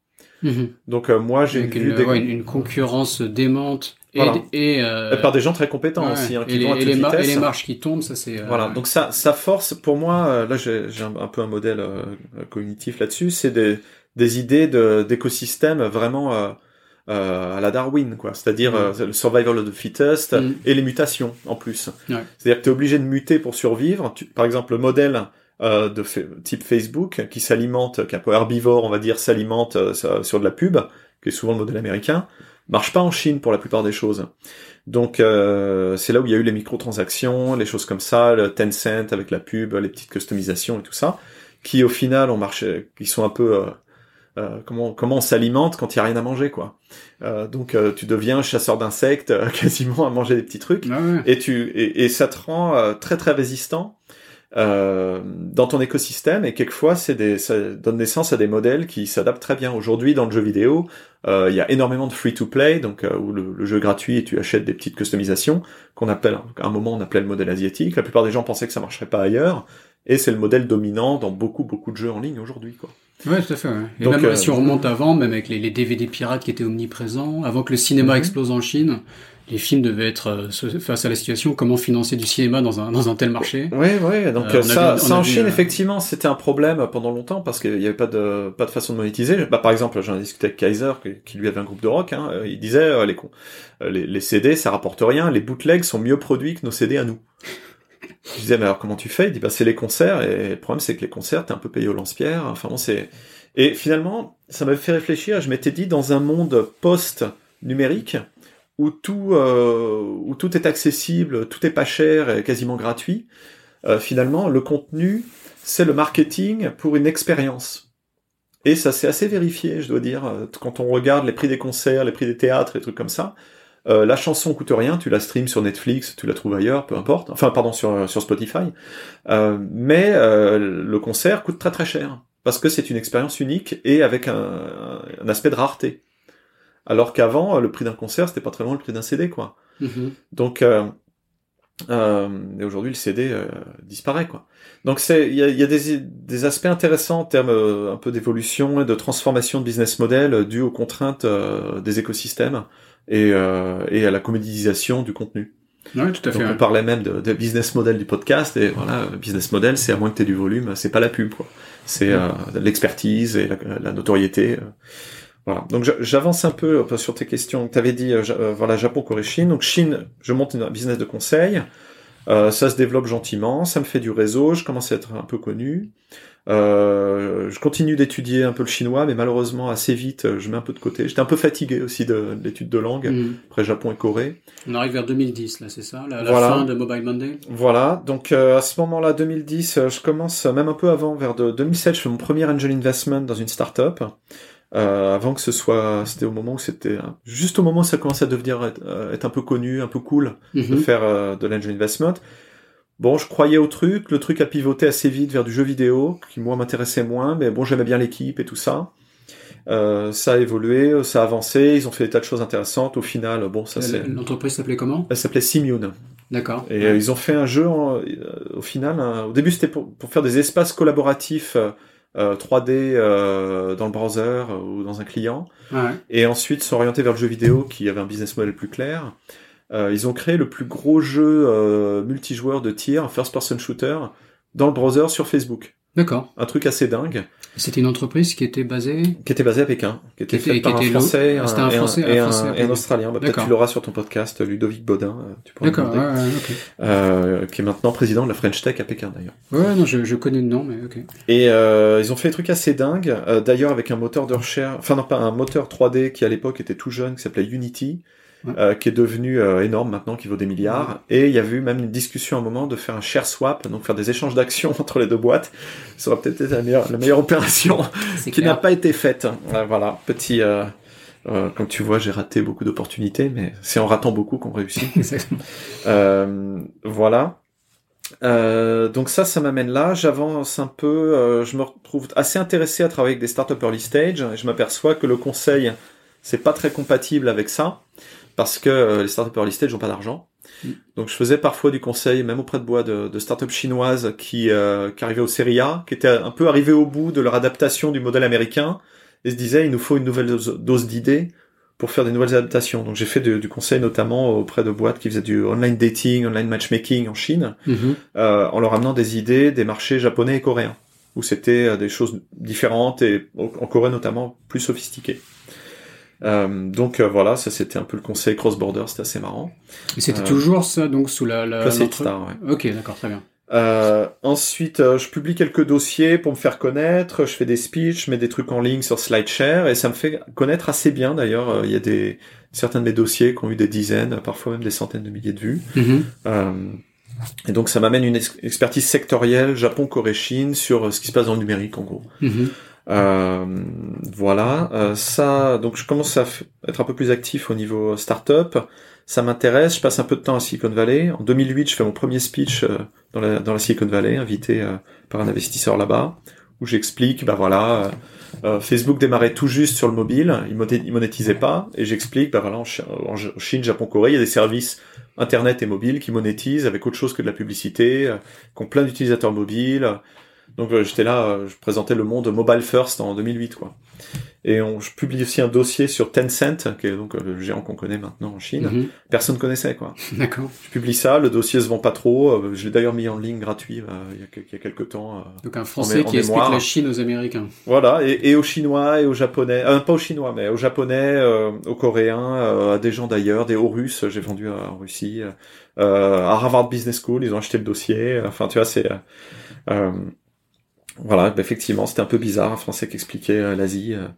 Mhm. Donc euh, moi, j'ai une, des ouais, une- concurrence démente et, Voilà. et, euh, par des gens très compétents ouais, aussi, hein, et, qui les, vont à et les mar- et vitesse. les marges qui tombent, ça c'est. euh, Voilà, donc ça, ça force, pour moi, euh, là j'ai un, un peu un modèle euh, cognitif là-dessus, c'est des, des idées de- d'écosystèmes vraiment euh, euh, à la Darwin, quoi. C'est-à-dire Mm. euh, le survival of the fittest Mm. et les mutations en plus. Ouais. C'est-à-dire que tu es obligé de muter pour survivre. Tu- par exemple, le modèle euh, de type Facebook qui s'alimente, qui est un peu herbivore, on va dire, s'alimente euh, sur de la pub, qui est souvent le modèle américain, marche pas en Chine pour la plupart des choses. Donc euh, c'est là où il y a eu les microtransactions, les choses comme ça, le Tencent avec la pub, les petites customisations et tout ça, qui au final ont marché, qui sont un peu euh, comment comment on s'alimente quand il y a rien à manger quoi. Euh, donc euh, tu deviens chasseur d'insectes euh, quasiment à manger des petits trucs. Ouais, ouais. et tu et, et ça te rend euh, très très résistant euh, dans ton écosystème. Et quelquefois c'est des ça donne naissance à des modèles qui s'adaptent très bien. Aujourd'hui dans le jeu vidéo euh, il y a énormément de free to play donc euh, où le, le jeu est gratuit et tu achètes des petites customisations qu'on appelle à un moment on appelait le modèle asiatique. La plupart des gens pensaient que ça marcherait pas ailleurs. Et c'est le modèle dominant dans beaucoup beaucoup de jeux en ligne aujourd'hui quoi Ouais, tout à fait. Ouais. Et Donc, même euh, si on remonte avant, même avec les, les DVD pirates qui étaient omniprésents, avant que le cinéma Mhm. explose en Chine, les films devaient être euh, face à la situation comment financer du cinéma dans un dans un tel marché? Ouais, ouais. Donc Euh, ça, vu- ça en vu, Chine, euh, effectivement, c'était un problème pendant longtemps parce qu'il n'y avait pas de pas de façon de monétiser. Bah, par exemple, j'en ai discuté avec Kaiser, qui, qui lui avait un groupe de rock. Hein, il disait les, les les CD, ça rapporte rien. Les bootlegs sont mieux produits que nos CD à nous. Je disais mais alors comment tu fais? Il dit bah c'est les concerts et le problème c'est que les concerts t'es un peu payé au lance-pierre. Enfin bon et finalement ça m'avait fait réfléchir. Je m'étais dit dans un monde post numérique où tout euh, où tout est accessible, tout est pas cher et quasiment gratuit. euh, finalement, le contenu, c'est le marketing pour une expérience. Et ça s'est assez vérifié, je dois dire. Euh, Quand on regarde les prix des concerts, les prix des théâtres et trucs comme ça, euh, la chanson coûte rien, tu la streams sur Netflix, tu la trouves ailleurs, peu importe. Enfin, pardon, sur, sur Spotify. Euh, mais euh, le concert coûte très très cher. Parce que c'est une expérience unique et avec un, un aspect de rareté. Alors qu'avant, le prix d'un concert, c'était pas très loin le prix d'un CD, quoi. Mhm. Donc, euh, et aujourd'hui, le CD euh, disparaît, quoi. Donc, c'est il y a, il y a des, des aspects intéressants en termes euh, un peu d'évolution et de transformation de business model dû aux contraintes des écosystèmes et, euh, et à la comédisation du contenu. Ouais, tout à fait. Donc, on parlait même de, de business model du podcast et voilà, business model, c'est à moins que tu aies du volume, c'est pas la pub, quoi. C'est euh, l'expertise et la, la notoriété. euh. Voilà. Donc j'avance un peu sur tes questions. Tu avais dit voilà Japon, Corée, Chine. Donc Chine, je monte un business de conseil. ça se développe gentiment, ça me fait du réseau, je commence à être un peu connu. Euh, je continue d'étudier un peu le chinois, mais malheureusement assez vite, euh, je mets un peu de côté. J'étais un peu fatigué aussi de, l'étude de langue, mm. après Japon et Corée. On arrive vers 2010 là, c'est ça, la, fin de Mobile Monday? Voilà, donc euh, à ce moment-là, 2010, je commence même un peu avant, vers de 2007, je fais mon premier angel investment dans une startup. Euh, avant que ce soit, c'était au moment où c'était juste au moment où ça commençait à devenir être, un peu connu, un peu cool de mm-hmm. faire de l'angel investment. Bon, je croyais au truc, le truc a pivoté assez vite vers du jeu vidéo, qui moi m'intéressait moins, mais bon, j'aimais bien l'équipe et tout ça. Euh, ça a évolué, ça a avancé, ils ont fait des tas de choses intéressantes. Au final, bon, ça c'est. L'entreprise s'appelait comment? Elle s'appelait Simune. D'accord. Et euh, ils ont fait un jeu. Euh, au final, au début c'était pour, faire des espaces collaboratifs 3D dans le browser ou dans un client. Ouais. Et ensuite s'orienter vers le jeu vidéo qui avait un business model plus clair. Euh, ils ont créé le plus gros jeu euh, multijoueur de tir, first person shooter, dans le browser sur Facebook. D'accord. Un truc assez dingue. C'était une entreprise qui était basée Qui était basée à Pékin, qui était faite par un Français, un, un, Français, et, un, et un, Australien. Bah, Peut-être tu l'auras sur ton podcast, Ludovic Baudin. Euh, D'accord, ouais, okay. euh, qui est maintenant président de la French Tech à Pékin d'ailleurs. Ouais, non, je, je connais le nom, mais ok. Et euh, ils ont fait des trucs assez dingues. Euh, d'ailleurs, avec un moteur de recherche, enfin non pas un moteur 3D qui à l'époque était tout jeune, qui s'appelait Unity. Euh, qui est devenu euh, énorme maintenant, qui vaut des milliards. Et il y a eu même une discussion à un moment de faire un share swap, donc faire des échanges d'actions entre les deux boîtes. Ça aurait peut-être été la meilleure, la meilleure opération qui n'a pas été faite. Euh, voilà, petit. comme tu vois, j'ai raté beaucoup d'opportunités, mais c'est en ratant beaucoup qu'on réussit. voilà. donc ça, ça m'amène là. J'avance un peu. je me retrouve assez intéressé à travailler avec des startups early stage. Et je m'aperçois que le conseil, c'est pas très compatible avec ça parce que euh, les startups early stage n'ont pas d'argent. Mm. Donc je faisais parfois du conseil, même auprès de bois, de, de startups chinoises qui, euh, qui arrivaient au série A, qui étaient un peu arrivés au bout de leur adaptation du modèle américain, et se disaient il nous faut une nouvelle dose, d'idées pour faire des nouvelles adaptations. Donc j'ai fait du conseil notamment auprès de boîtes qui faisaient du online dating, online matchmaking en Chine, mm-hmm. euh, en leur amenant des idées des marchés japonais et coréens, où c'était euh, des choses différentes et en Corée notamment plus sophistiquées. Euh, donc euh, voilà, ça c'était un peu le conseil cross-border, c'était assez marrant. Et c'était euh, toujours ça, donc sous la... la Star, ouais. Ok, d'accord, très bien. Euh, ensuite, euh, je publie quelques dossiers pour me faire connaître. Je fais des speeches, je mets des trucs en ligne sur SlideShare et ça me fait connaître assez bien. D'ailleurs, il y a des certains de mes dossiers qui ont eu des dizaines, parfois même des centaines de milliers de vues. Mm-hmm. euh, et donc, ça m'amène une expertise sectorielle Japon, Corée, Chine sur ce qui se passe dans le numérique, en gros. Mm-hmm. Euh, voilà, euh, ça, donc je commence à être un peu plus actif au niveau startup. Ça m'intéresse. Je passe un peu de temps à Silicon Valley. En 2008, je fais mon premier speech euh, dans, la, Silicon Valley, invité par un investisseur là-bas, où j'explique, bah voilà, Facebook démarrait tout juste sur le mobile, il monétisait pas, et j'explique, bah voilà, en, Chine, Japon, Corée, il y a des services internet et mobile qui monétisent avec autre chose que de la publicité, qui ont plein d'utilisateurs mobiles, donc euh, j'étais là, euh, je présentais le monde mobile first en 2008 quoi. Et on, je publie aussi un dossier sur Tencent, qui est donc euh, le géant qu'on connaît maintenant en Chine. Mhm. Personne connaissait quoi. D'accord. Je publie ça, le dossier se vend pas trop. je l'ai d'ailleurs mis en ligne gratuit il, y a, il y a quelques temps. donc un Français qui explique la Chine aux Américains. Voilà, et, et, aux Chinois et aux Japonais, euh, pas aux Chinois, mais aux Japonais, aux Coréens, à des gens d'ailleurs, des hauts Russes. J'ai vendu en Russie, à Harvard Business School, ils ont acheté le dossier. Enfin, tu vois, c'est voilà, bah, effectivement, c'était un peu bizarre, un Français qui expliquait euh, l'Asie. Euh,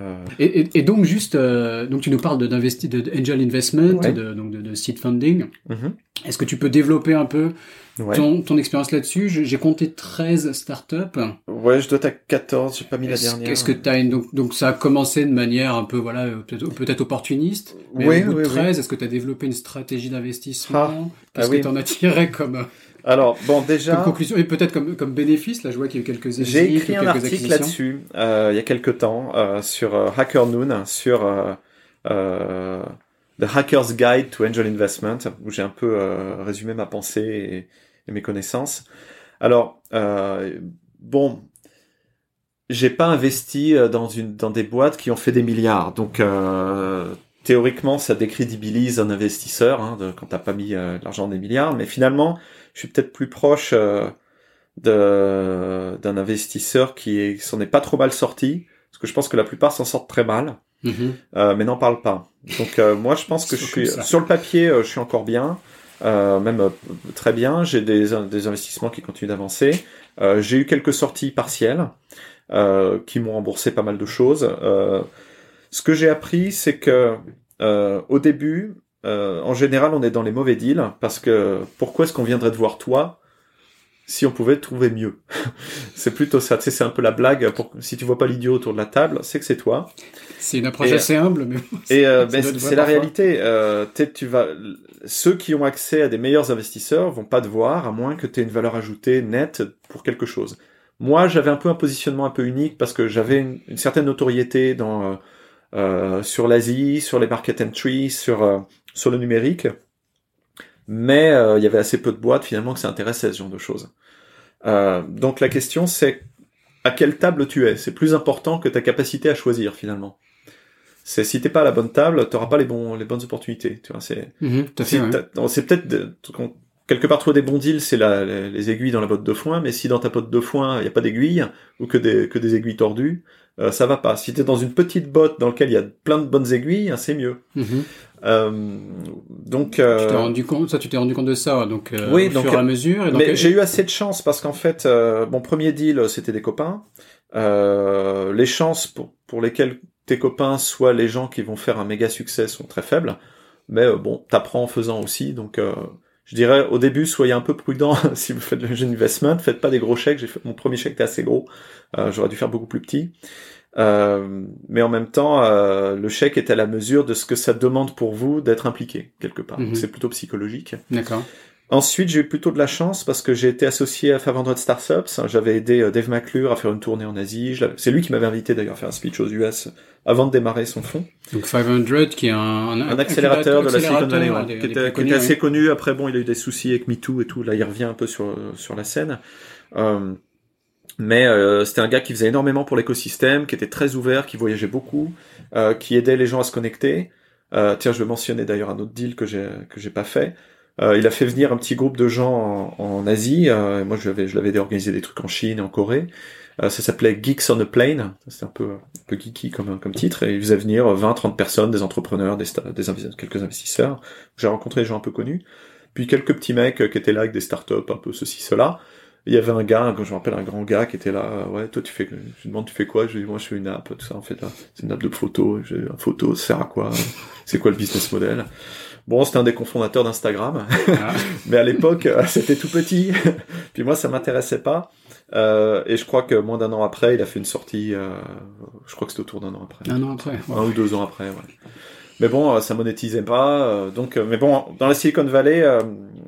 euh. Et, et, donc juste, donc tu nous parles de, de angel investment, de, donc de, de, seed funding. Mm-hmm. Est-ce que tu peux développer un peu ton, ton expérience là-dessus? J'ai compté 13 startups. Ouais, je dois être à 14, j'ai pas mis la dernière. Est-ce que tu as une, donc, donc ça a commencé de manière un peu voilà peut-être peut-être opportuniste. Mais oui, au bout de 13, est-ce que tu as développé une stratégie d'investissement? Ah, Qu'est-ce ah, que tu en as tiré comme alors, bon, déjà. conclusion, et peut-être comme, comme bénéfice, là, je vois qu'il y a eu quelques J'ai écrit un article là-dessus, euh, il y a quelques temps, euh, sur euh, Hacker Noon, sur The Hacker's Guide to Angel Investment, où j'ai un peu résumé ma pensée et, et mes connaissances. Alors, bon, j'ai pas investi dans une dans des boîtes qui ont fait des milliards, donc théoriquement, ça décrédibilise un investisseur hein, de, quand t'as pas mis l'argent des milliards, mais finalement je suis peut-être plus proche euh, d'un investisseur qui s'en est pas trop mal sorti, parce que je pense que la plupart s'en sortent très mal, mm-hmm. mais n'en parlent pas. Donc moi, je pense que je suis sur le papier, je suis encore bien. même très bien. J'ai des, des investissements qui continuent d'avancer. j'ai eu quelques sorties partielles qui m'ont remboursé pas mal de choses. ce que j'ai appris, c'est que au début, euh, en général, on est dans les mauvais deals parce que pourquoi est-ce qu'on viendrait te voir toi si on pouvait trouver mieux C'est plutôt ça. Tu sais, c'est un peu la blague. Pour... Si tu vois pas l'idiot autour de la table, c'est que c'est toi. C'est une approche assez humble, mais. Et euh, ben, c'est la réalité. Euh, tu vas. Ceux qui ont accès à des meilleurs investisseurs vont pas te voir à moins que tu aies une valeur ajoutée nette pour quelque chose. Moi, j'avais un peu un positionnement un peu unique parce que j'avais une, une, certaine notoriété dans euh, euh sur l'Asie, sur les market entry, sur euh, sur le numérique, mais euh, il y avait assez peu de boîtes finalement que ça intéressait ce genre de choses. Euh, donc la question c'est à quelle table tu es? C'est plus important que ta capacité à choisir finalement. C'est si t'es pas à la bonne table, t'auras pas les bons les bonnes opportunités. Tu vois, c'est mhm, c'est peut-être quelque part trouver des bons deals, c'est les, les, aiguilles dans la botte de foin. Mais si dans ta botte de foin il y a pas d'aiguilles ou que des que des aiguilles tordues, euh, ça va pas. Si t'es dans une petite botte dans laquelle il y a plein de bonnes aiguilles, hein, c'est mieux. Mhm. Euh, donc, euh, tu t'es rendu compte, ça, tu t'es rendu compte de ça, donc euh, oui, au donc, fur et à mesure. Et mais j'ai eu assez de chance parce qu'en fait, euh, mon premier deal, c'était des copains. Euh, les chances pour, pour lesquelles tes copains soient les gens qui vont faire un méga succès sont très faibles. Mais bon, t'apprends en faisant aussi, donc je dirais au début soyez un peu prudent si vous faites le jeune investment, faites pas des gros chèques. J'ai fait mon premier chèque était assez gros, j'aurais dû faire beaucoup plus petit. Euh, mais en même temps, euh, le chèque est à la mesure de ce que ça demande pour vous d'être impliqué quelque part. Mhm. C'est plutôt psychologique. D'accord. Ensuite, j'ai eu plutôt de la chance parce que j'ai été associé à 500 Startups. J'avais aidé euh, Dave McClure à faire une tournée en Asie. C'est lui qui m'avait invité d'ailleurs à faire un speech aux US avant de démarrer son fonds. Donc 500 qui est un, un, accélérateur de la Silicon Valley, qui, était, qui était, assez connu. Après, bon, il a eu des soucis avec MeToo et tout. Là, il revient un peu sur sur la scène. Euh, mais euh, c'était un gars qui faisait énormément pour l'écosystème, qui était très ouvert, qui voyageait beaucoup, euh, qui aidait les gens à se connecter. Euh, tiens, je vais mentionner d'ailleurs un autre deal que j'ai que j'ai pas fait. Euh, il a fait venir un petit groupe de gens en, Asie. Euh, moi, je l'avais je l'avais organisé des trucs en Chine et en Corée. ça s'appelait Geeks on a Plane. C'était un peu un peu geeky comme comme titre. Et il faisait venir 20-30 personnes, des entrepreneurs, des, des quelques investisseurs. J'ai rencontré des gens un peu connus. Puis quelques petits mecs qui étaient là avec des startups, un peu ceci, cela il y avait un gars, quand je me rappelle un grand gars qui était là, ouais, toi tu fais, je lui demande tu fais quoi, je lui dis moi je fais une app, tout ça, en fait c'est une app de photo, j'ai une photo, ça sert à quoi, c'est quoi le business model? Bon, c'était un des cofondateurs d'Instagram, ah. mais à l'époque euh, c'était tout petit, puis moi ça m'intéressait pas, euh, et je crois que moins d'un an après, il a fait une sortie, euh, je crois que c'était autour d'un an après. Un an après. Un ou deux ans après, ouais. Mais bon, euh, ça monétisait pas, donc, mais bon, dans la Silicon Valley,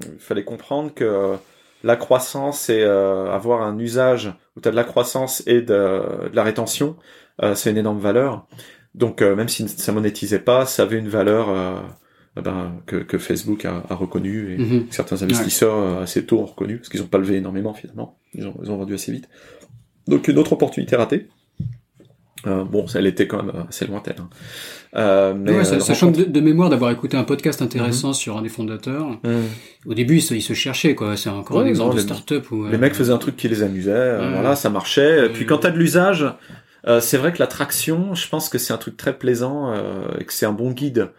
il fallait comprendre que la croissance et euh, avoir un usage où tu as de la croissance et de, la rétention, euh, c'est une énorme valeur. Donc euh, même si ça monétisait pas, ça avait une valeur eh ben, que, Facebook a, a reconnu et mhm. certains investisseurs assez tôt ont reconnu parce qu'ils ont pas levé énormément finalement. Ils ont, ils ont vendu assez vite. Donc une autre opportunité ratée. Euh, bon, elle était quand même assez lointaine. Hein. Euh, mais ça, euh, de, mémoire d'avoir écouté un podcast intéressant mhm. sur un des fondateurs. Au début, ils se, ils se cherchaient, quoi. C'est encore un exemple de start-up où les mecs faisaient un truc qui les amusait. voilà, ça marchait. Puis quand t'as de l'usage, c'est vrai que l'attraction, je pense que c'est un truc très plaisant et que c'est un bon guide.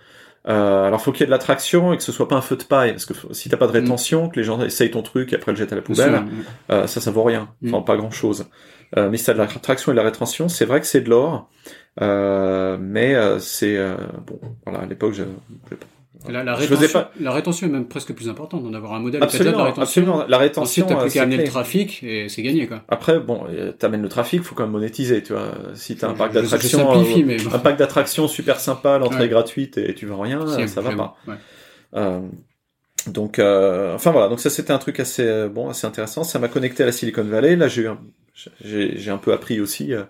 Euh, alors faut qu'il y ait de l'attraction et que ce soit pas un feu de paille parce que si t'as pas de rétention, que les gens essayent ton truc et après le jettent à la poubelle, ça ça vaut rien, enfin pas grand chose. Euh, mais si t'as de la traction et de la rétention, c'est vrai que c'est de l'or, euh, mais euh, c'est euh, bon. Voilà, à l'époque, je, la, la, rétention, pas... la rétention est même presque plus importante d'en avoir un modèle absolument, la rétention. Absolument, la rétention. Ensuite, t'as plus qu'à amener le trafic et c'est gagné, quoi. Après, bon, t'amènes le trafic, faut quand même monétiser, tu vois. Si t'as un parc d'attraction, un parc d'attraction super sympa, l'entrée gratuite et tu vends rien, ça va pas. Ouais. Euh, donc, euh, enfin voilà, donc ça c'était un truc assez bon, assez intéressant. Ça m'a connecté à la Silicon Valley. Là, j'ai eu un, j'ai un peu appris aussi euh,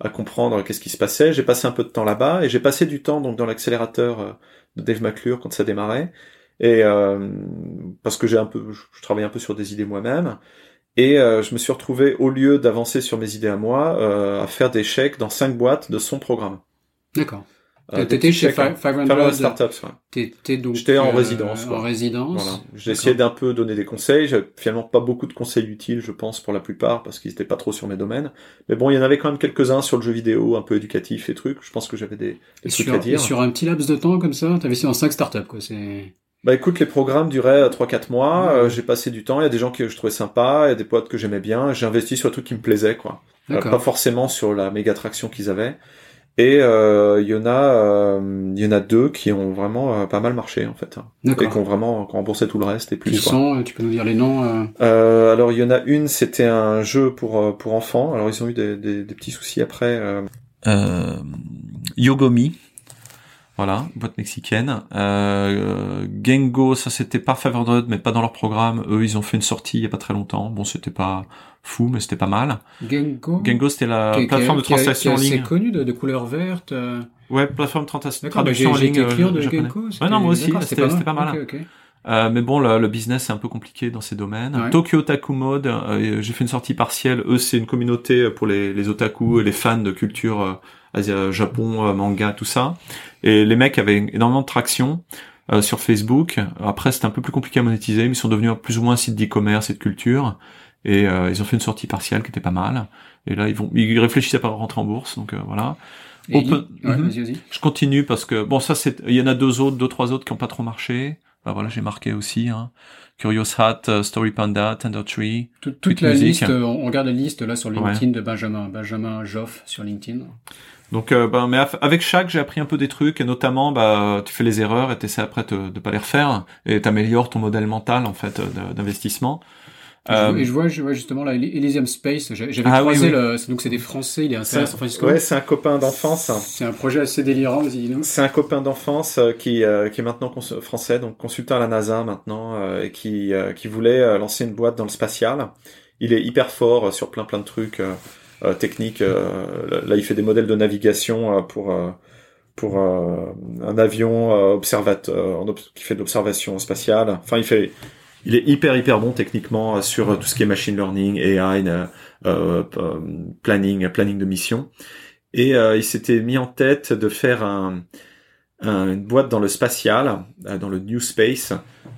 à comprendre qu'est-ce qui se passait. J'ai passé un peu de temps là-bas et j'ai passé du temps donc dans l'accélérateur euh, de Dave McClure quand ça démarrait. Et euh, parce que j'ai un peu, je travaillais un peu sur des idées moi-même. Et je me suis retrouvé, au lieu d'avancer sur mes idées à moi, à faire des chèques dans cinq boîtes de son programme. D'accord. T'étais chez 500 Startups. Ouais. T'étais donc. J'étais en résidence. En résidence. Voilà. Essayé d'un peu donner des conseils. J'ai finalement pas beaucoup de conseils utiles, je pense, pour la plupart, parce qu'ils étaient pas trop sur mes domaines. Mais bon, il y en avait quand même quelques-uns sur le jeu vidéo, un peu éducatif et trucs. Je pense que j'avais des, des trucs sur, à dire. Et sur un petit laps de temps comme ça, t'avais essayé en 5 startups, quoi. C'est. Bah écoute, les programmes duraient 3-4 mois, euh, j'ai passé du temps, il y a des gens que je trouvais sympas, il y a des potes que j'aimais bien, j'ai investi sur truc qui me plaisait, quoi. Euh, pas forcément sur la méga traction qu'ils avaient. Et euh, il y en a, euh, il y en a deux qui ont vraiment euh, pas mal marché en fait, et qui ont vraiment remboursé tout le reste et plus. Qui sont Tu peux nous dire les noms euh... Alors il y en a une, c'était un jeu pour pour enfants. Alors ils ont eu des, des, des petits soucis après. Yogomi, voilà, boîte mexicaine. Euh, Gengo, ça c'était pas Favored, mais pas dans leur programme. Eux, ils ont fait une sortie il y a pas très longtemps. Bon, c'était pas fou, mais c'était pas mal. Gengo. Gengo, c'était la plateforme de translation en ligne. C'est connu de, de, couleur verte. Euh... Ouais, plateforme de traduction bah, en ligne. Client de Gengo. Ouais, non, moi aussi, c'était pas, mal. Okay, okay. Euh, mais bon, le, le business c'est un peu compliqué dans ces domaines. Ouais. Tokyo Otaku Mode, euh, j'ai fait une sortie partielle. Eux, c'est une communauté pour les, les otaku, les fans de culture euh, Asia, Japon, euh, manga, tout ça. Et les mecs avaient énormément de traction euh, sur Facebook. Après, c'était un peu plus compliqué à monétiser, mais ils sont devenus plus ou moins un site d'e-commerce et de culture. Et euh, ils ont fait une sortie partielle qui était pas mal. Et là, ils vont, ils réfléchissent à pas rentrer en bourse, donc voilà. Open... Ouais, vas -y, vas -y. Je continue parce que bon, ça c'est, il y en a deux autres, deux trois autres qui ont pas trop marché. Bah voilà, j'ai marqué aussi. Hein. Curious Hat, uh, Story Panda, Tender Tree. Toute, toute la liste, on regarde la liste là sur LinkedIn ouais. de Benjamin, Benjamin Joff sur LinkedIn. Donc, euh, ben, mais avec chaque, j'ai appris un peu des trucs, et notamment, bah, tu fais les erreurs et t'essaies après de, de pas les refaire, et t'améliores ton modèle mental en fait d'investissement. Euh... Et je vois, je vois justement là, Elysium Space. J'avais ah, croisé oui, oui. le, donc c'est des Français, il est installé à San Francisco. Ouais, c'est un copain d'enfance. C'est un projet assez délirant, vas-y. C'est un copain d'enfance euh, qui euh, qui est maintenant français, donc consultant à la NASA maintenant, euh, et qui euh, qui voulait lancer une boîte dans le spatial. Il est hyper fort sur plein plein de trucs euh, technique. Euh, là, il fait des modèles de navigation euh, pour pour un avion observateur qui fait de l'observation spatiale. Enfin, il fait il est hyper hyper bon techniquement sur tout ce qui est machine learning, AI, euh, planning, planning de mission. Et euh, il s'était mis en tête de faire un, un, une boîte dans le spatial, dans le New Space,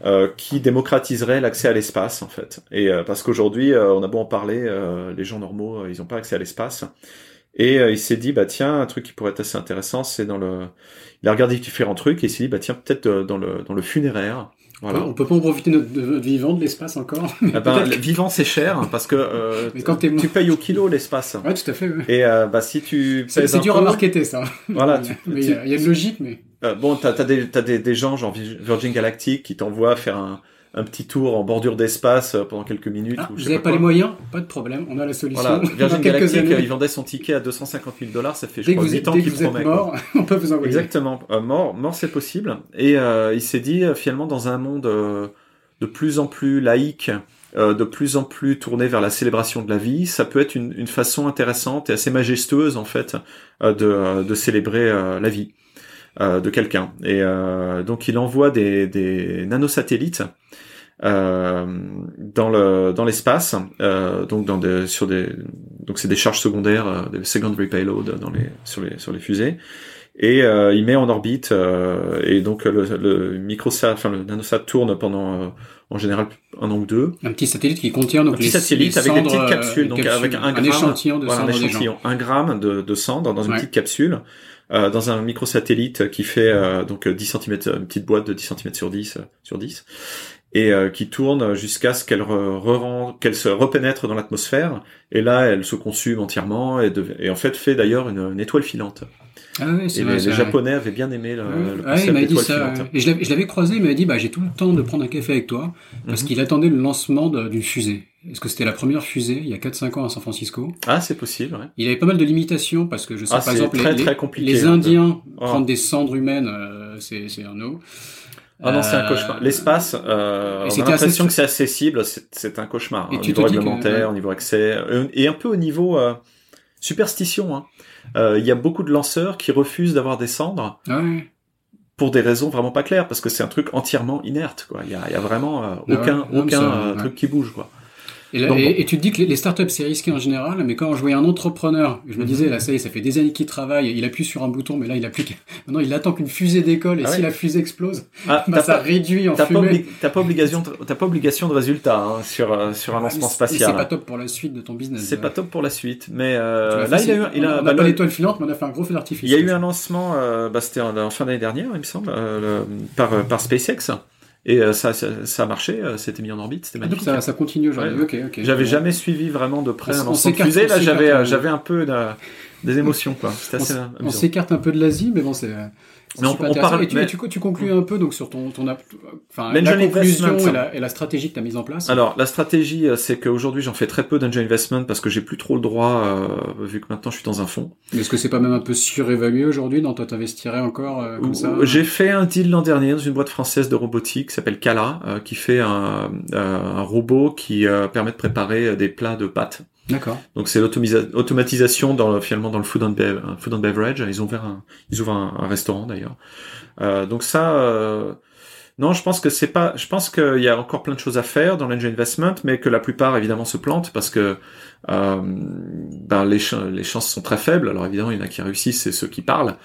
euh, qui démocratiserait l'accès à l'espace en fait. Et euh, parce qu'aujourd'hui, euh, on a beau en parler, euh, les gens normaux, ils n'ont pas accès à l'espace. Et il s'est dit bah tiens, un truc qui pourrait être assez intéressant, c'est dans le. Il a regardé différents trucs et il s'est dit bah tiens peut-être dans le dans le funéraire. Voilà. On peut pas en profiter de notre, vivant de l'espace encore. Ah ben, le vivant c'est cher parce que euh, Mais quand tu payes au kilo l'espace. Ouais, tout à fait. Ouais. Et euh, bah si tu c'est dur à marketer ça. Voilà. Tu, mais il y, y, a une logique mais. Euh, bon, t'as as des t'as des, des gens genre Virgin Galactic qui t'envoient faire un un petit tour en bordure d'espace euh, pendant quelques minutes. Ah, vous n'avez pas, les moyens Pas de problème, on a la solution. Voilà, Virgin Galactic, années. il vendait son ticket à 250 000 dollars, ça fait je dès crois 8 ans qu'il promet. mort, on peut vous envoyer. Exactement, euh, mort, mort c'est possible. Et euh, il s'est dit finalement dans un monde euh, de plus en plus laïque, euh, de plus en plus tourné vers la célébration de la vie, ça peut être une, une façon intéressante et assez majestueuse en fait de, de célébrer la vie de quelqu'un. Et donc il envoie des, des nanosatellites euh, dans le dans l'espace, euh, donc dans des sur des donc c'est des charges secondaires, euh, des secondary payload dans les sur les sur les fusées. Et euh, il met en orbite euh, et donc le, le microsat, enfin le nanosat tourne pendant en général un an ou deux. Un petit satellite qui contient donc un petit satellite avec des petites capsules, donc avec un, un gramme, échantillon de voilà, un échantillon, un gramme de, de cendre dans une Ouais. petite capsule. Euh, dans un microsatellite qui fait euh, donc 10 cm, une petite boîte de 10 cm sur 10 euh, sur 10 et euh, qui tourne jusqu'à ce qu'elle qu'elle se repénètre dans l'atmosphère et là elle se consume entièrement et, de- et en fait fait d'ailleurs une, une étoile filante. Ah oui, c'est Et vrai. les, japonais avaient bien aimé le, le Ouais, il concept dit d'étoile filante. Et je l'avais- croisé, il m'a dit bah j'ai tout le temps de prendre un café avec toi parce Mhm. qu'il attendait le lancement d'une fusée. Est-ce que c'était la première fusée il y a 4-5 ans à San Francisco Ah c'est possible. Ouais. Il avait pas mal de limitations parce que je sais Ah, par c'est exemple très, les, très les- compliqué, les hein, Indiens Oh. prendre des cendres humaines, euh, c'est c'est un no. Ah non, c'est un Euh, cauchemar. L'espace, euh, on a l'impression assez- que c'est accessible, c'est un cauchemar. Et hein, au niveau que- réglementaire, au niveau accès, et un peu au niveau euh, superstition. hein. Euh, Il y a beaucoup de lanceurs qui refusent d'avoir des cendres Ah ouais. pour des raisons vraiment pas claires, parce que c'est un truc entièrement inerte. Quoi. Il y a, il y a vraiment euh, Ah ouais. aucun, aucun ça, euh, ouais. truc qui bouge. Quoi. Et, tu te dis que les, startups c'est risqué en général, mais quand je voyais un entrepreneur, je me mhm. disais là ça y est, ça fait des années qu'il travaille, il appuie sur un bouton, mais là il applique. Maintenant il attend qu'une fusée décolle et ah si la fusée explose, ah, bah, ça réduit en t'as fumée. T'as pas obligation, t'as pas obligation de résultat hein, sur euh, sur un lancement spatial. C'est pas top pour la suite de ton business. C'est pas top pour la suite, mais euh, là il a eu, il a, on bah, pas l'étoile filante, mais on a fait un gros feu d'artifice. Il y a eu un lancement, euh, bah, c'était en fin d'année dernière, il me semble, euh, par par SpaceX. Et euh, ça, ça, a marché, euh, c'était mis en orbite, c'était magnifique. Ah, donc ça, ça continue ok ok. J'avais jamais suivi vraiment de près un lancement de fusée. Là, j'avais, j'avais un peu de, des émotions, quoi. Assez on s'écarte un peu de l'Asie, mais bon, c'est. Mais on, parle, et tu, tu, tu, conclus un peu donc sur ton, ton enfin, la conclusion et la, et la, stratégie que tu as mise en place. Alors la stratégie, euh, c'est qu'aujourd'hui j'en fais très peu d'angel investment parce que j'ai plus trop le droit euh, vu que maintenant je suis dans un fonds. Est-ce que c'est pas même un peu surévalué aujourd'hui dans toi t'investirais encore euh, comme ça J'ai fait un deal l'an dernier dans une boîte française de robotique qui s'appelle Kala, euh, qui fait un, un robot qui permet de préparer des plats de pâtes. D'accord. Donc c'est l'automatisation dans finalement dans le food and, and beverage. Ils ont un, ils ouvrent un, restaurant d'ailleurs. Euh, donc ça, euh, non, je pense que c'est pas. Je pense qu'il y a encore plein de choses à faire dans l'angel investment, mais que la plupart évidemment se plantent parce que euh, ben les, les chances sont très faibles. Alors évidemment, il y en a qui réussissent, c'est ceux qui parlent,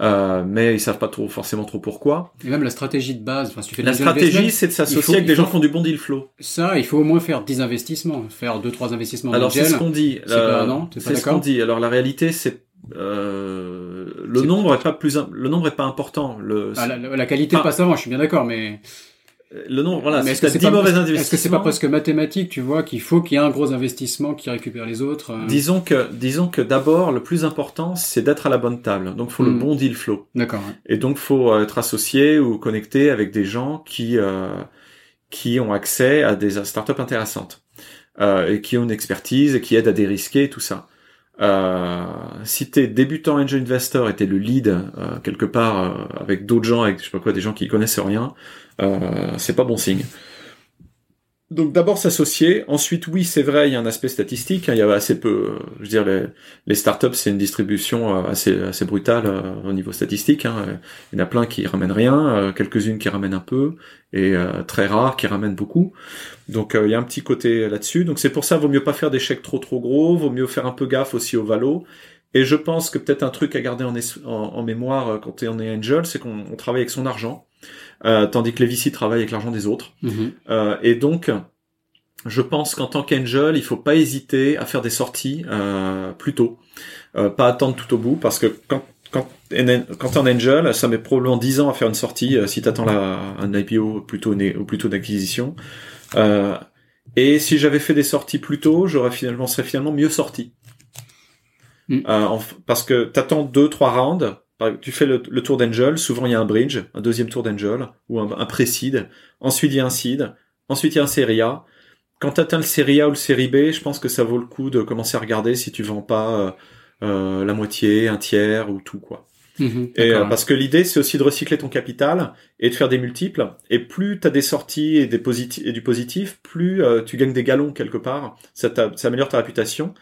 euh, mais ils savent pas trop forcément trop pourquoi. Et même la stratégie de base, enfin, si tu fais la stratégie, c'est de s'associer avec des gens qui font du bon deal flow. Ça, il faut au moins faire 10 investissements, faire deux trois investissements. Alors c'est ce qu'on dit. C'est ce qu'on dit. Alors la réalité, c'est euh, le nombre est pas plus le nombre est pas important le ah, la, qualité enfin, passe avant je suis bien d'accord mais le nombre voilà mais est-ce que c'est pas, est-ce que c'est pas presque mathématique tu vois qu'il faut qu'il y ait un gros investissement qui récupère les autres euh disons que disons que d'abord le plus important c'est d'être à la bonne table. Donc faut le hmm. bon deal flow. D'accord et donc faut euh, être associé ou connecté avec des gens qui euh, qui ont accès à des startups intéressantes euh, et qui ont une expertise et qui aident à dérisquer tout ça euh, si t'es débutant angel investor et t'es le lead euh, quelque part euh, avec d'autres gens, avec je sais pas quoi, des gens qui connaissent rien, euh, c'est pas bon signe. Donc d'abord s'associer, ensuite oui c'est vrai il y a un aspect statistique, hein, il y a assez peu, euh, je veux dire les, startups c'est une distribution euh, assez assez brutale euh, au niveau statistique, hein. il y en a plein qui ramènent rien, quelques-unes qui ramènent un peu et très rares qui ramènent beaucoup, donc il y a un petit côté là-dessus, donc c'est pour ça vaut mieux pas faire des chèques trop trop gros, vaut mieux faire un peu gaffe aussi au valo, et je pense que peut-être un truc à garder en, en, mémoire quand on est angel, c'est qu'on travaille avec son argent. Euh, tandis que les travaille avec l'argent des autres. Euh, et donc, je pense qu'en tant qu'angel, il faut pas hésiter à faire des sorties euh, plus tôt, euh, pas attendre tout au bout, parce que quand quand quand t'es en angel, ça met probablement 10 ans à faire une sortie euh, si t'attends un IPO plutôt ou plutôt d'acquisition. Euh, et si j'avais fait des sorties plus tôt, j'aurais finalement serais finalement mieux sorti. Mm. Euh, parce que t'attends deux trois rounds tu fais le, tour d'Angel, souvent il y a un bridge, un deuxième tour d'Angel, ou un, un pré-seed, ensuite il y a un seed, ensuite il y a un série A. Quand tu atteins le série A ou le série B, je pense que ça vaut le coup de commencer à regarder si tu vends pas euh, euh la moitié, un tiers ou tout quoi. Mhm, et euh, parce que l'idée c'est aussi de recycler ton capital et de faire des multiples. Et plus tu as des sorties et, des et du positif, plus euh, tu gagnes des galons quelque part. Ça, ça améliore ta réputation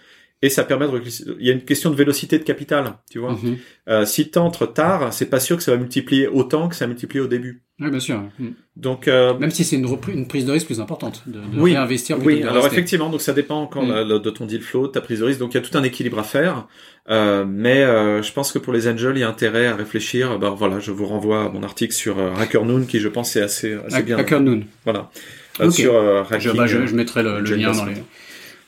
et ça permet de il y a une question de vélocité de capital tu vois. Mhm. euh, si t'entres tard c'est pas sûr que ça va multiplier autant que ça a multiplié au début. Oui bien sûr. Mhm. donc euh, même si c'est une, une, prise de risque plus importante de, de oui, réinvestir oui alors effectivement donc ça dépend encore mhm. de ton deal flow de ta prise de risque. Donc il y a tout un équilibre à faire. Euh, mais euh, je pense que pour les angels il y a intérêt à réfléchir. Ben voilà je vous renvoie à mon article sur euh, Noon qui je pense est assez assez bien Noon. Voilà. Euh, sur je, bah, je, mettrai le, le lien dans les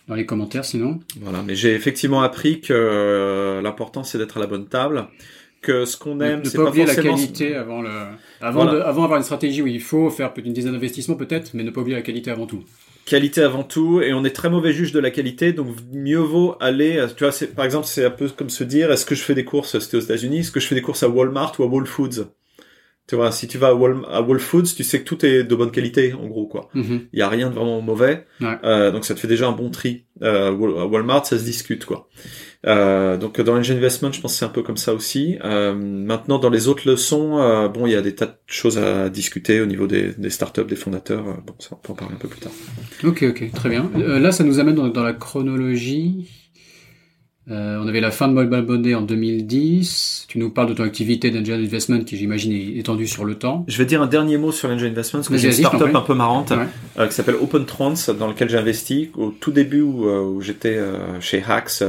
dans les commentaires sinon. Voilà, mais j'ai effectivement appris que euh, l'important c'est d'être à la bonne table, que ce qu'on aime, c'est pas, pas oublier la qualité avant le, avant de, avant avoir une stratégie où il faut faire une dizaine d'investissements peut-être, mais ne pas oublier la qualité avant tout. Qualité avant tout, et on est très mauvais juge de la qualité, donc mieux vaut aller, tu vois, c'est, par exemple, c'est un peu comme se dire, est-ce que je fais des courses, c'était aux États-Unis, est-ce que je fais des courses à Walmart ou à Whole Foods? Tu vois, si tu vas à, Whole Foods, tu sais que tout est de bonne qualité, en gros, quoi. Il y a rien de vraiment mauvais. Euh, donc ça te fait déjà un bon tri. Euh, à Walmart, ça se discute, quoi. Euh, donc dans l'engine investment, je pense que c'est un peu comme ça aussi. Maintenant, dans les autres leçons, bon, il y a des tas de choses à discuter au niveau des, des startups, des fondateurs. Bon, ça, on peut en parler un peu plus tard. Ok, ok, très bien. là, ça nous amène dans, dans la chronologie. Euh, on avait la fin de Mobile Money en 2010. Tu nous parles de ton activité d'angel investment qui, j'imagine, est étendue sur le temps. Je vais dire un dernier mot sur l'angel investment parce que j'ai une startup un peu marrante euh, qui s'appelle OpenTrans dans lequel j'ai investi au tout début où, euh, où j'étais euh, chez Hacks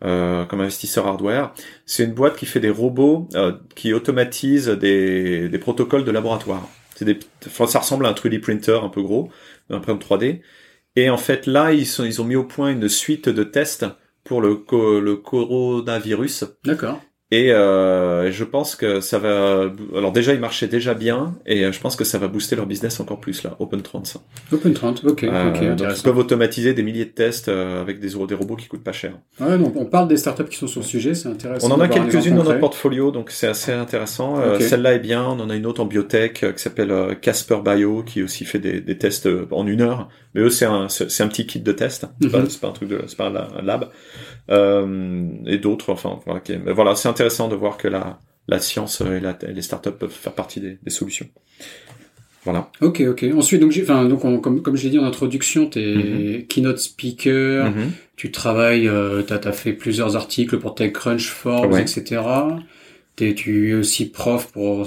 comme investisseur hardware. C'est une boîte qui fait des robots qui automatisent des, des protocoles de laboratoire. Des, ça ressemble à un 3D printer un peu gros, un imprimante 3D. Et en fait, là, ils, sont, ils ont mis au point une suite de tests pour le, le coronavirus. D'accord. Et euh, je pense que ça va. Alors déjà, ils marchaient déjà bien, et euh, je pense que ça va booster leur business encore plus là. Open Trans. Open Trans, ok. Euh, ok donc ils peuvent automatiser des milliers de tests euh, avec des, des robots qui coûtent pas cher. Ouais, donc on parle des startups qui sont sur le sujet, c'est intéressant. On en a quelques-unes dans notre portfolio, donc c'est assez intéressant. Euh, celle-là est bien. On en a une autre en biotech qui s'appelle Casper Bio, qui aussi fait des, des tests en une heure. Mais eux, c'est un, c'est un petit kit de test. C'est pas, pas, un truc de, c'est pas un lab. Euh, et d'autres. Enfin, voilà, mais voilà, c'est intéressant de voir que la, la science et, la, les startups peuvent faire partie des, des solutions. Voilà. Ok, ok. Ensuite, donc, enfin, donc, comme, comme je l'ai dit en introduction, tu es mhm. keynote speaker, mhm. tu travailles, euh, tu as, fait plusieurs articles pour TechCrunch, Forbes, etc. Es, tu es aussi prof pour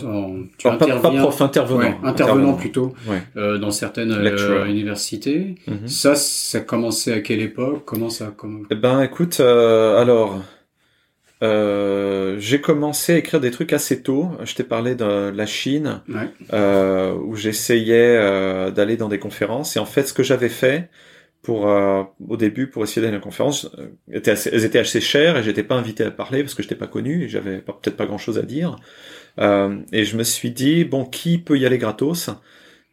tu pas, pas, prof intervenant. Intervenant, plutôt euh, dans certaines euh, universités. Mhm. ça ça a commencé à quelle époque? Comment ça comment... eh ben écoute euh, alors euh, j'ai commencé à écrire des trucs assez tôt. Je t'ai parlé de la Chine, où j'essayais d'aller dans des conférences. Et en fait, ce que j'avais fait, pour euh, au début pour essayer d'aller à la conférence euh, assez, elles étaient assez chères et j'étais pas invité à parler parce que j'étais pas connu et j'avais peut-être pas grand chose à dire. Euh, et je me suis dit bon qui peut y aller gratos?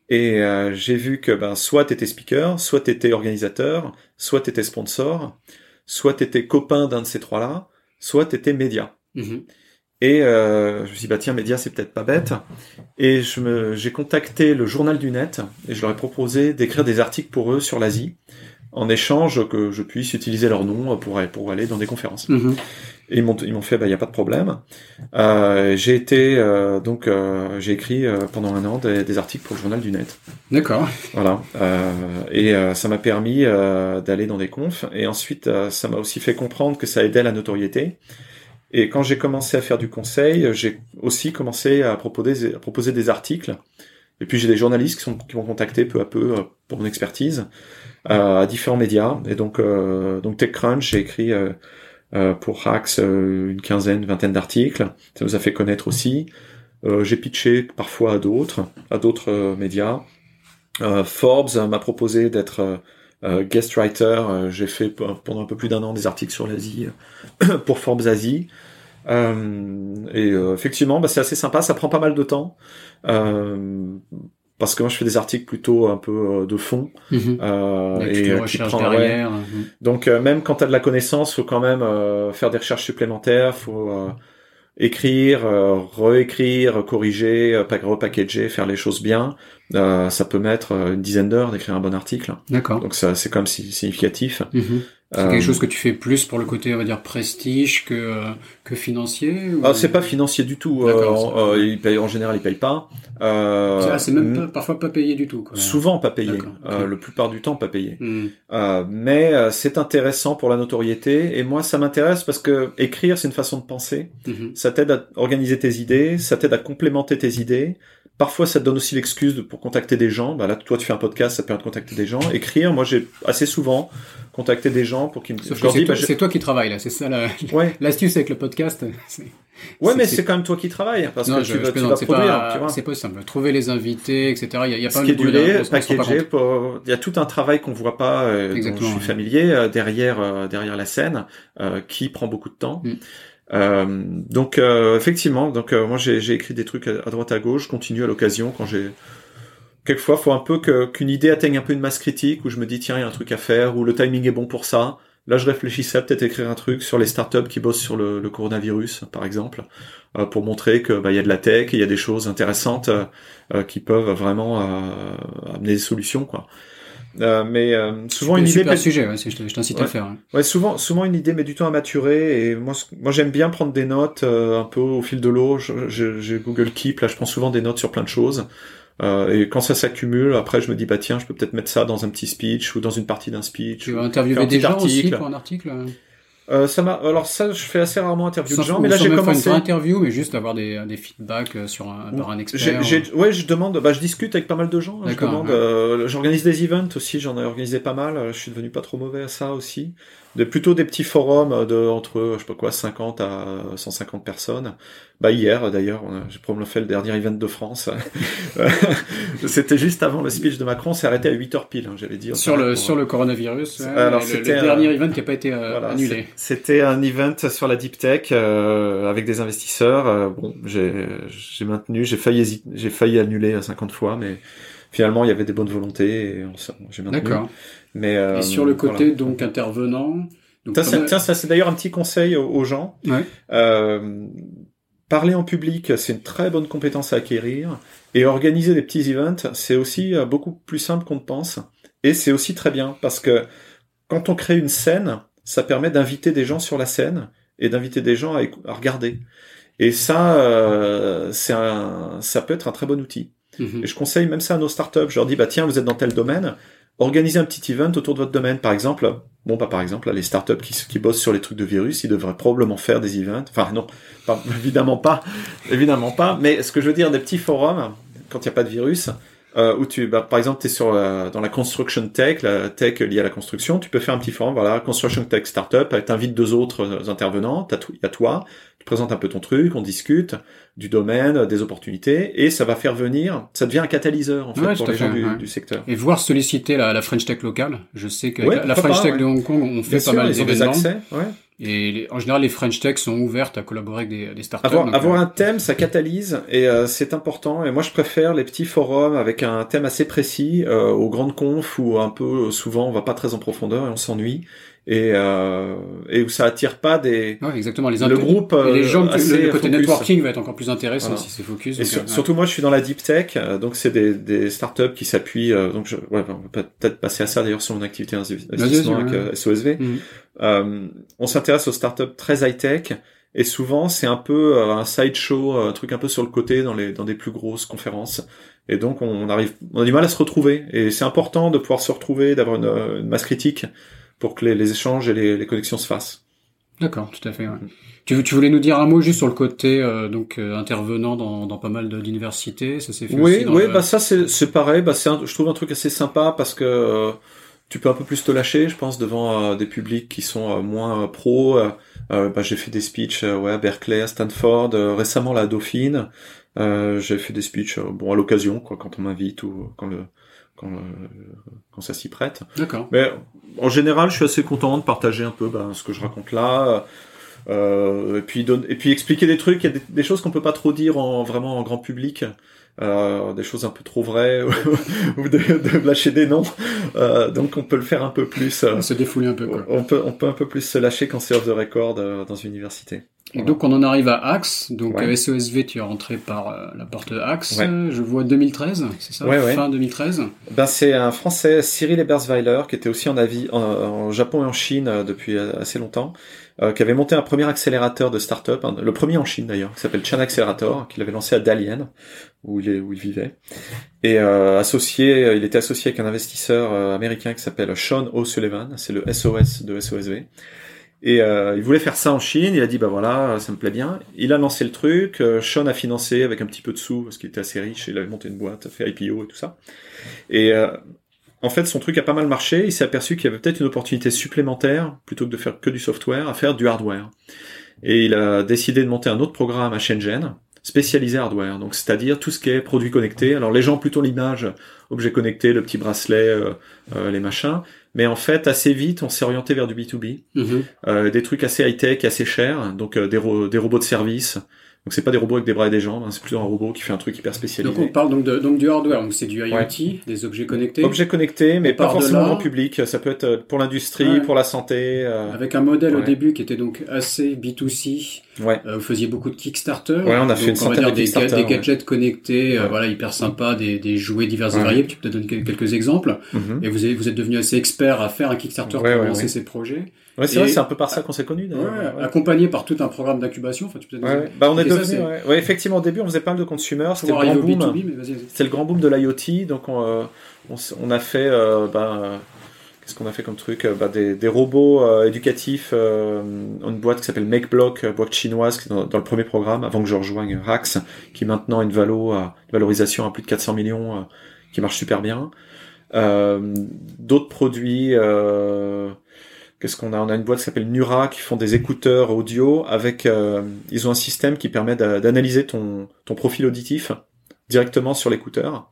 Et euh, j'ai vu que ben soit t'étais speaker soit t'étais organisateur soit t'étais sponsor soit t'étais copain d'un de ces trois là soit t'étais média. Mm-hmm. Et euh, je me suis dit, bah tiens, média, c'est peut-être pas bête. Et je me, j'ai contacté le journal du net et je leur ai proposé d'écrire des articles pour eux sur l'Asie, en échange que je puisse utiliser leur nom pour, pour aller dans des conférences. Mhm. Et ils m'ont, ils m'ont fait, bah il y a pas de problème. Euh, j'ai été euh, donc euh, j'ai écrit euh, pendant un an des, des, articles pour le journal du net. D'accord. Voilà. Euh, et ça m'a permis d'aller dans des confs. Et ensuite, ça m'a aussi fait comprendre que ça aidait la notoriété. Et quand j'ai commencé à faire du conseil, j'ai aussi commencé à proposer, proposer des articles. Et puis j'ai des journalistes qui, sont, qui m'ont contacté peu à peu euh, pour mon expertise euh, à différents médias. Et donc, euh, donc TechCrunch, j'ai écrit euh, euh pour Hacks une quinzaine, vingtaine d'articles. Ça nous a fait connaître aussi. j'ai pitché parfois à d'autres, à d'autres médias. Forbes m'a proposé d'être euh, guest writer, euh, j'ai fait pendant un peu plus d'un an des articles sur l'Asie euh, pour Forbes Asie. et effectivement, bah, c'est assez sympa. Ça prend pas mal de temps parce que moi je fais des articles plutôt un peu de fond mhm. et qui prend, derrière. Mhm. donc même quand tu as de la connaissance faut quand même faire des recherches supplémentaires faut écrire, euh, réécrire, corriger, euh, repackager, faire les choses bien, euh, ça peut mettre une dizaine d'heures d'écrire un bon article. D'accord. Donc ça, c'est comme si significatif. Mhm. C'est quelque chose que tu fais plus pour le côté, on va dire, prestige que que financier ou... ah, C'est pas financier du tout. Euh, il paye, en général, il paye pas. Euh, c'est même parfois pas payé du tout. Quoi. Souvent pas payé. Euh, le plupart du temps pas payé. Hmm. Euh, mais c'est intéressant pour la notoriété. Et moi, ça m'intéresse parce que écrire, c'est une façon de penser. Mhm. Ça t'aide à organiser tes idées. Ça t'aide à complémenter tes idées. Parfois, ça te donne aussi l'excuse pour contacter des gens. Bah là, toi, tu fais un podcast, ça te permet de contacter des gens. Écrire, moi, j'ai assez souvent contacté des gens pour qu'ils me. Bah, c'est toi, qui travailles là, c'est ça la. Ouais. L'astuce avec le podcast. Ouais, mais c'est quand même toi qui travailles parce que tu, vas, tu vas produire. C'est pas simple. Trouver les invités, etc. Il y a, y a pas Scheduler, packager. Il y a tout un travail qu'on voit pas, euh, dont je suis familier euh, derrière euh, derrière la scène, euh, qui prend beaucoup de temps. Mm. Euh, donc euh, effectivement, donc euh, moi j'ai écrit des trucs à, droite à gauche, je continue à l'occasion quand j'ai quelquefois faut un peu qu'une idée atteigne un peu une masse critique où je me dis tiens il y a un truc à faire ou le timing est bon pour ça. Là je réfléchissais à peut-être écrire un truc sur les startups qui bossent sur le, le coronavirus par exemple pour montrer que bah, il y a de la tech, il y a des choses intéressantes qui peuvent vraiment amener des solutions quoi. Euh, mais euh, souvent une idée. Super sujet, ouais, je t'incite à faire. Ouais. ouais. souvent, souvent une idée met du temps à maturer et moi, moi j'aime bien prendre des notes euh, un peu au fil de l'eau. J'ai Google Keep, là, je prends souvent des notes sur plein de choses. Euh, et quand ça s'accumule, après je me dis bah tiens, je peux peut-être mettre ça dans un petit speech ou dans une partie d'un speech. Tu vas interviewer des gens aussi pour un article. euh, ça m'a. Alors ça, je fais assez rarement interview de gens, mais là j'ai commencé. Pas une interview, mais juste avoir des, des feedbacks euh, sur un, par un expert. J'ai, ouais, je demande. Bah, je discute avec pas mal de gens. Hein, je demande. Euh, j'organise des events aussi. J'en ai organisé pas mal. Je suis devenu pas trop mauvais à ça aussi de plutôt des petits forums de entre je sais pas quoi 50 à 150 personnes. Bah hier d'ailleurs, j'ai probablement fait le dernier event de France. c'était juste avant le speech de Macron, c'est arrêté à 8 heures pile, hein, j'allais dire. Sur le sur le coronavirus. Alors c'était le, dernier event qui a pas été euh, annulé. C'était un event sur la deep tech euh, avec des investisseurs. Euh, bon, j'ai j'ai maintenu, j'ai failli j'ai failli annuler 50 fois, mais finalement il y avait des bonnes volontés et j'ai maintenu. D'accord. Mais, euh, et sur le côté donc intervenant. Donc, ça, ça, c'est d'ailleurs un petit conseil aux, gens. Ouais. Euh, parler en public, c'est une très bonne compétence à acquérir. Et organiser des petits events, c'est aussi euh, beaucoup plus simple qu'on ne pense. Et c'est aussi très bien parce que quand on crée une scène, ça permet d'inviter des gens sur la scène et d'inviter des gens à, à, regarder. Et ça, euh, un, ça peut être un très bon outil. Mhm. Et je conseille même ça à nos startups. Je leur dis, bah tiens, vous êtes dans tel domaine, organisez un petit event autour de votre domaine. Par exemple, bon, pas par exemple, les startups qui, qui bossent sur les trucs de virus, ils devraient probablement faire des events. Enfin, non, évidemment pas, évidemment pas. Mais ce que je veux dire, des petits forums, quand il n'y a pas de virus, euh, où tu, bah, par exemple, tu es sur dans la construction tech, la tech liée à la construction, tu peux faire un petit forum, voilà, construction tech startup, t'invites deux autres euh, intervenants, il y a toi, tu présentes un peu ton truc, on discute du domaine, des opportunités, et ça va faire venir, ça devient un catalyseur en fait pour les gens du, secteur. Et voir solliciter la, la French Tech locale. Je sais que la French Tech de Hong Kong, on fait pas mal d'événements. Ouais. Et en général, les French Tech sont ouvertes à collaborer avec des, des startups. Avoir, avoir euh, un thème, ça catalyse et euh, c'est important. Et moi, je préfère les petits forums avec un thème assez précis euh, aux grandes confs où un peu souvent on va pas très en profondeur et on s'ennuie et, euh, et où ça attire pas des ouais, exactement les le groupe et les gens le, côté networking va être encore plus intéressant si c'est focus et surtout moi je suis dans la deep tech donc c'est des, des startups qui s'appuient donc je, ouais, on va peut-être passer à ça d'ailleurs sur mon activité d'investissement avec SOSV euh, on s'intéresse aux startups très high-tech et souvent c'est un peu euh, un sideshow, un truc un peu sur le côté dans les dans des plus grosses conférences. Et donc on arrive, on a du mal à se retrouver. Et c'est important de pouvoir se retrouver, d'avoir une, masse critique pour que les, échanges et les, connexions se fassent. D'accord, tout à fait. Ouais. Tu, tu, voulais nous dire un mot juste sur le côté euh, donc intervenant dans, dans pas mal d'universités, ça s'est fait Oui, aussi oui, bah ça c'est c'est pareil, bah c'est je trouve un truc assez sympa parce que tu peux un peu plus te lâcher, je pense, devant euh, des publics qui sont euh, moins euh, pros. bah, j'ai fait des speeches ouais, à Berkeley, à Stanford, récemment à Dauphine. j'ai fait des speeches bon à l'occasion, quoi, quand on m'invite ou quand le quand, quand ça s'y prête. D'accord. Mais en général, je suis assez content de partager un peu ben, ce que je raconte là. et puis et puis expliquer des trucs, il y a des, des choses qu'on peut pas trop dire en vraiment en grand public. Euh, des choses un peu trop vraies ou de, de, lâcher des noms. Euh, donc on peut le faire un peu plus. Euh, se défouler un peu. Quoi. On peut on peut un peu plus se lâcher quand c'est off the record euh, dans une université. Et donc on en arrive à Axe. Donc SOSV, tu es rentré par euh, la porte Axe. Je vois 2013, c'est ça? Fin 2013. Ben c'est un Français, Cyril Ebersweiler, qui était aussi en avis en, en Japon et en Chine depuis assez longtemps euh, qui avait monté un premier accélérateur de start-up, le premier en Chine d'ailleurs, qui s'appelle Chan Accelerator, qu'il avait lancé à Dalian, où il, où il vivait. Et euh, associé, il était associé avec un investisseur euh, américain qui s'appelle Sean O'Sullivan, c'est le SOS de SOSV. Et euh, il voulait faire ça en Chine, il a dit bah voilà, ça me plaît bien. Il a lancé le truc, euh, Sean a financé avec un petit peu de sous, parce qu'il était assez riche, il avait monté une boîte, fait IPO et tout ça. Et en fait, son truc a pas mal marché. Il s'est aperçu qu'il y avait peut-être une opportunité supplémentaire, plutôt que de faire que du software, à faire du hardware. Et il a décidé de monter un autre programme à Shenzhen, spécialisé hardware. Donc, c'est-à-dire tout ce qui est produits connectés. Alors, les gens plutôt l'image, objets connectés, le petit bracelet, euh, euh, les machins. Mais en fait, assez vite, on s'est orienté vers du B2B. Mm-hmm. Euh, des trucs assez high-tech, assez chers. Donc, des, des robots de service, donc c'est pas des robots avec des bras et des jambes, hein, c'est plutôt un robot qui fait un truc hyper spécialisé. Donc on parle donc, de, donc du hardware, donc c'est du IoT, des objets connectés. Objets connectés, mais pas forcément en public. Ça peut être euh, pour l'industrie, pour la santé. Euh... Avec un modèle au début qui était donc assez B2C. Ouais. Euh, vous faisiez beaucoup de Kickstarter. Ouais, on a fait une centaine de des, des gadgets connectés, euh, voilà, hyper sympa, des, des jouets divers et variés. Tu peux peut-être donner quelques exemples. Mm-hmm. Et vous, vous êtes devenu assez expert à faire un Kickstarter pour lancer ces projets. Ouais, c'est vrai, c'est un peu par ça qu'on s'est connus. Ouais, accompagné par tout un programme d'incubation. Enfin, tu peux ouais, bah, on est devenu, ouais. effectivement, au début, on faisait pas mal de consumer. C'était le grand boom. C'était le grand boom de l'IoT. Donc, on, euh, on, on, a fait, euh, ben, Qu'est-ce qu'on a fait comme truc bah, des, des, robots éducatifs. une boîte qui s'appelle MakeBlock, boîte chinoise, qui est dans, le premier programme, avant que je rejoigne Rax, qui maintenant a une, valo, une valorisation à plus de 400 millions, qui marche super bien. D'autres produits Qu'est-ce qu'on a On a une boîte qui s'appelle Nura qui font des écouteurs audio avec. Euh, ils ont un système qui permet d'analyser ton ton profil auditif directement sur l'écouteur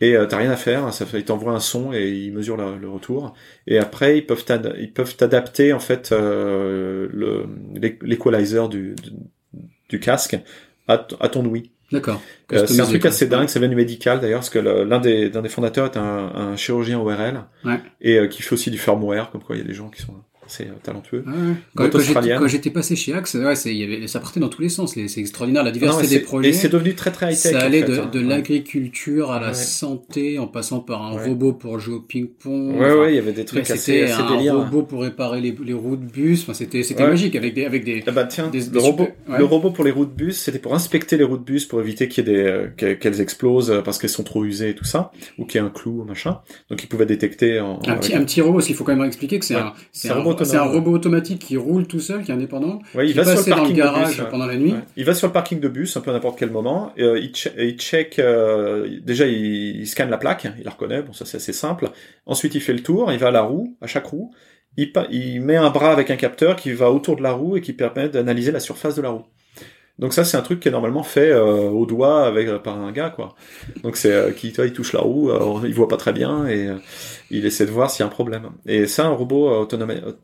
et euh, t'as rien à faire. Ça ils t'envoient un son et ils mesurent le retour. Et après ils peuvent ils peuvent adapter en fait euh, du, du, casque à, à ton ouïe. D'accord. Euh, c'est un truc assez dingue, c'est venu médical d'ailleurs, parce que l'un des, des fondateurs est un, un chirurgien ORL ouais. et euh, qui fait aussi du firmware, comme quoi il y a des gens qui sont c'est euh, talentueux. Quand, quand j'étais passé chez Axe, ouais, y avait, ça partait dans tous les sens. C'est extraordinaire la diversité des projets. Et c'est devenu très très high tech. Ça allait de, hein. de l'agriculture à la santé, en passant par un robot pour jouer au ping-pong. Ouais, ouais, il y avait des trucs assez, assez un délire. robot pour réparer les, les roues de bus. Enfin, c'était c'était magique avec des avec des. Ah bah tiens, le robot, le robot pour les roues de bus, c'était pour inspecter les roues de bus pour éviter qu'il y ait des euh, qu'elles explosent euh, parce qu'elles sont trop usées et tout ça, ou qu'il y ait un clou machin. Donc il pouvait détecter. En, un petit un petit robot. Il faut quand même expliquer que c'est un c'est un robot autonome qui roule tout seul, qui est indépendant. Ouais, il qui va sur le dans parking le garage bus, pendant la nuit. Il va sur le parking de bus, un peu à n'importe quel moment. Et, euh, il, il, check. Euh, déjà, il, il, scanne la plaque, il la reconnaît. Bon, ça c'est assez simple. Ensuite, il fait le tour. Il va à la roue, à chaque roue. Il, il met un bras avec un capteur qui va autour de la roue et qui permet d'analyser la surface de la roue. Donc ça c'est un truc qui est normalement fait euh, au doigt avec euh, par un gars quoi. Donc c'est euh, qui toi il touche la roue, il voit pas très bien et il essaie de voir s'il y a un problème. Et ça un robot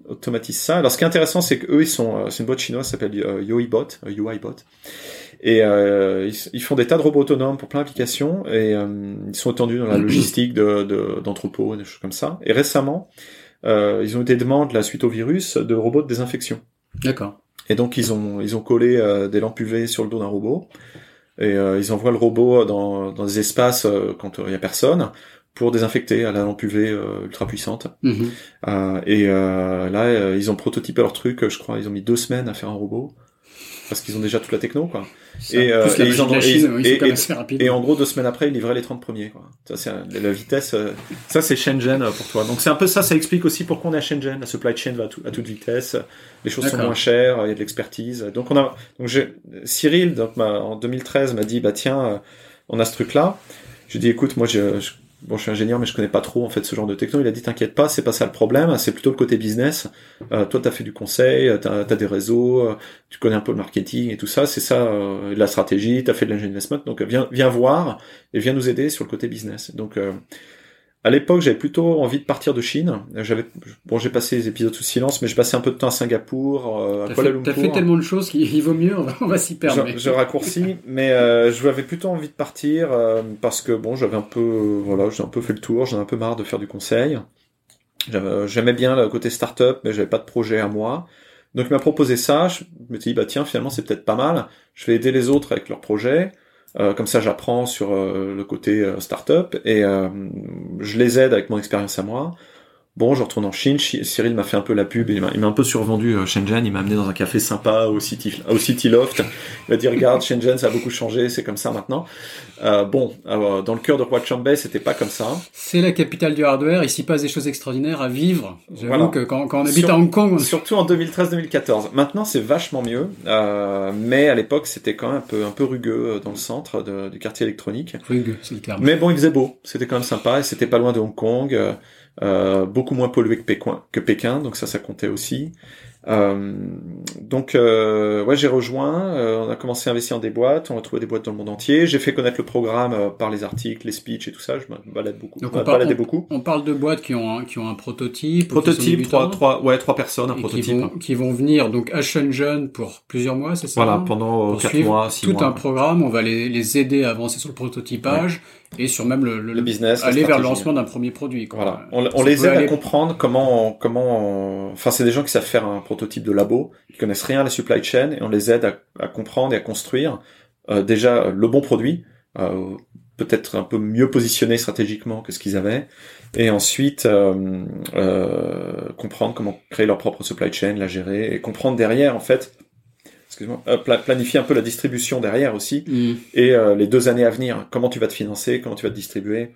automatise ça. Alors ce qui est intéressant c'est que eux ils sont c'est une boîte chinoise s'appelle UiBot, UiBot. Et ils, font des tas de robots autonomes pour plein d'applications et ils sont étendus dans la logistique de d'entrepôts, des choses comme ça. Et récemment, ils ont eu des demandes la suite au virus de robots de désinfection. D'accord. Et donc ils ont ils ont collé euh, des lampes UV sur le dos d'un robot et euh, ils envoient le robot dans, dans des espaces euh, quand il y a personne pour désinfecter à la lampe UV ultra puissante. Mhm. et là ils ont prototypé leur truc, je crois ils ont mis deux semaines à faire un robot parce qu'ils ont déjà toute la techno quoi. et, euh, et, ils en, et, en gros deux semaines après ils livraient les 30 premiers quoi. Ça c'est la vitesse euh, ça c'est Shenzhen euh, pour toi. Donc c'est un peu ça ça explique aussi pourquoi on est à Shenzhen, la supply chain va à, toute vitesse, les choses sont moins chères, il y a de l'expertise. Donc on a donc Cyril donc, en 2013 m'a dit bah tiens on a ce truc là. Je dis écoute moi je, je bon, je suis ingénieur, mais je connais pas trop en fait ce genre de techno. Il a dit t'inquiète pas, c'est pas ça le problème, c'est plutôt le côté business. Euh, toi, t'as fait du conseil, t'as as des réseaux, euh, tu connais un peu le marketing et tout ça. C'est ça euh, la stratégie. T'as fait de l'ingénierie donc viens viens voir et viens nous aider sur le côté business. Donc euh, à l'époque, j'avais plutôt envie de partir de Chine. J'avais bon, j'ai passé les épisodes sous silence, mais j'ai passé un peu de temps à Singapour, euh, à Kuala Lumpur. T'as fait tellement de choses qu'il vaut mieux. On va, s'y perdre. Je, je raccourcis, mais euh, j'avais plutôt envie de partir euh, parce que bon, j'avais un peu, voilà, j'ai un peu fait le tour. J'en ai un peu marre de faire du conseil. J'aimais bien le côté start-up, mais j'avais pas de projet à moi. Donc il m'a proposé ça. Je me suis dit bah tiens, finalement c'est peut-être pas mal. Je vais aider les autres avec leurs projets. Euh, comme ça, j'apprends sur euh, le côté euh, startup et je les aide avec mon expérience à moi. Bon, je retourne en Chine. Cyril m'a fait un peu la pub. Il m'a un peu survendu euh, Shenzhen. Il m'a amené dans un café sympa au City, au City Loft. Il m'a dit regarde, Shenzhen, ça a beaucoup changé. C'est comme ça maintenant. Euh, bon, dans le cœur de Huaqiang c'était pas comme ça. C'est la capitale du hardware. Ici passe des choses extraordinaires à vivre. J'avoue que quand, quand, on habite à Hong Kong, surtout en 2013-2014. Maintenant, c'est vachement mieux. Euh, mais à l'époque, c'était quand même un peu un peu rugueux euh, dans le centre de, du quartier électronique. Rugueux, c'est le terme. Mais bon, il faisait beau. C'était quand même sympa et c'était pas loin de Hong Kong. Euh, beaucoup moins pollué que Pékin, donc ça, ça comptait aussi. Euh, donc, euh, ouais, j'ai rejoint. Euh, on a commencé à investir dans des boîtes. On a trouvé des boîtes dans le monde entier. J'ai fait connaître le programme par les articles, les speeches et tout ça. Je me balade beaucoup. Donc on, parle, beaucoup. On parle de boîtes qui ont un, qui ont un prototype. Prototype, trois, trois, ouais, trois personnes, un prototype. Qui vont, qui vont, venir donc à Shenzhen pour plusieurs mois, c'est ça Voilà, pendant quatre mois, six tout mois. un programme. On va les, les aider à avancer sur le prototypage et sur même le, le, business, aller vers le lancement d'un premier produit. Quoi. Voilà, on, on les aide à comprendre comment, comment. Enfin, c'est des gens qui savent faire un prototype de labo qui connaissent rien à la supply chain et on les aide à, comprendre et à construire euh, déjà le bon produit, euh, peut-être un peu mieux positionné stratégiquement que ce qu'ils avaient, et ensuite euh, comprendre comment créer leur propre supply chain, la gérer et comprendre derrière en fait excuse-moi, planifier un peu la distribution derrière aussi mm. et les deux années à venir. Comment tu vas te financer, comment tu vas te distribuer.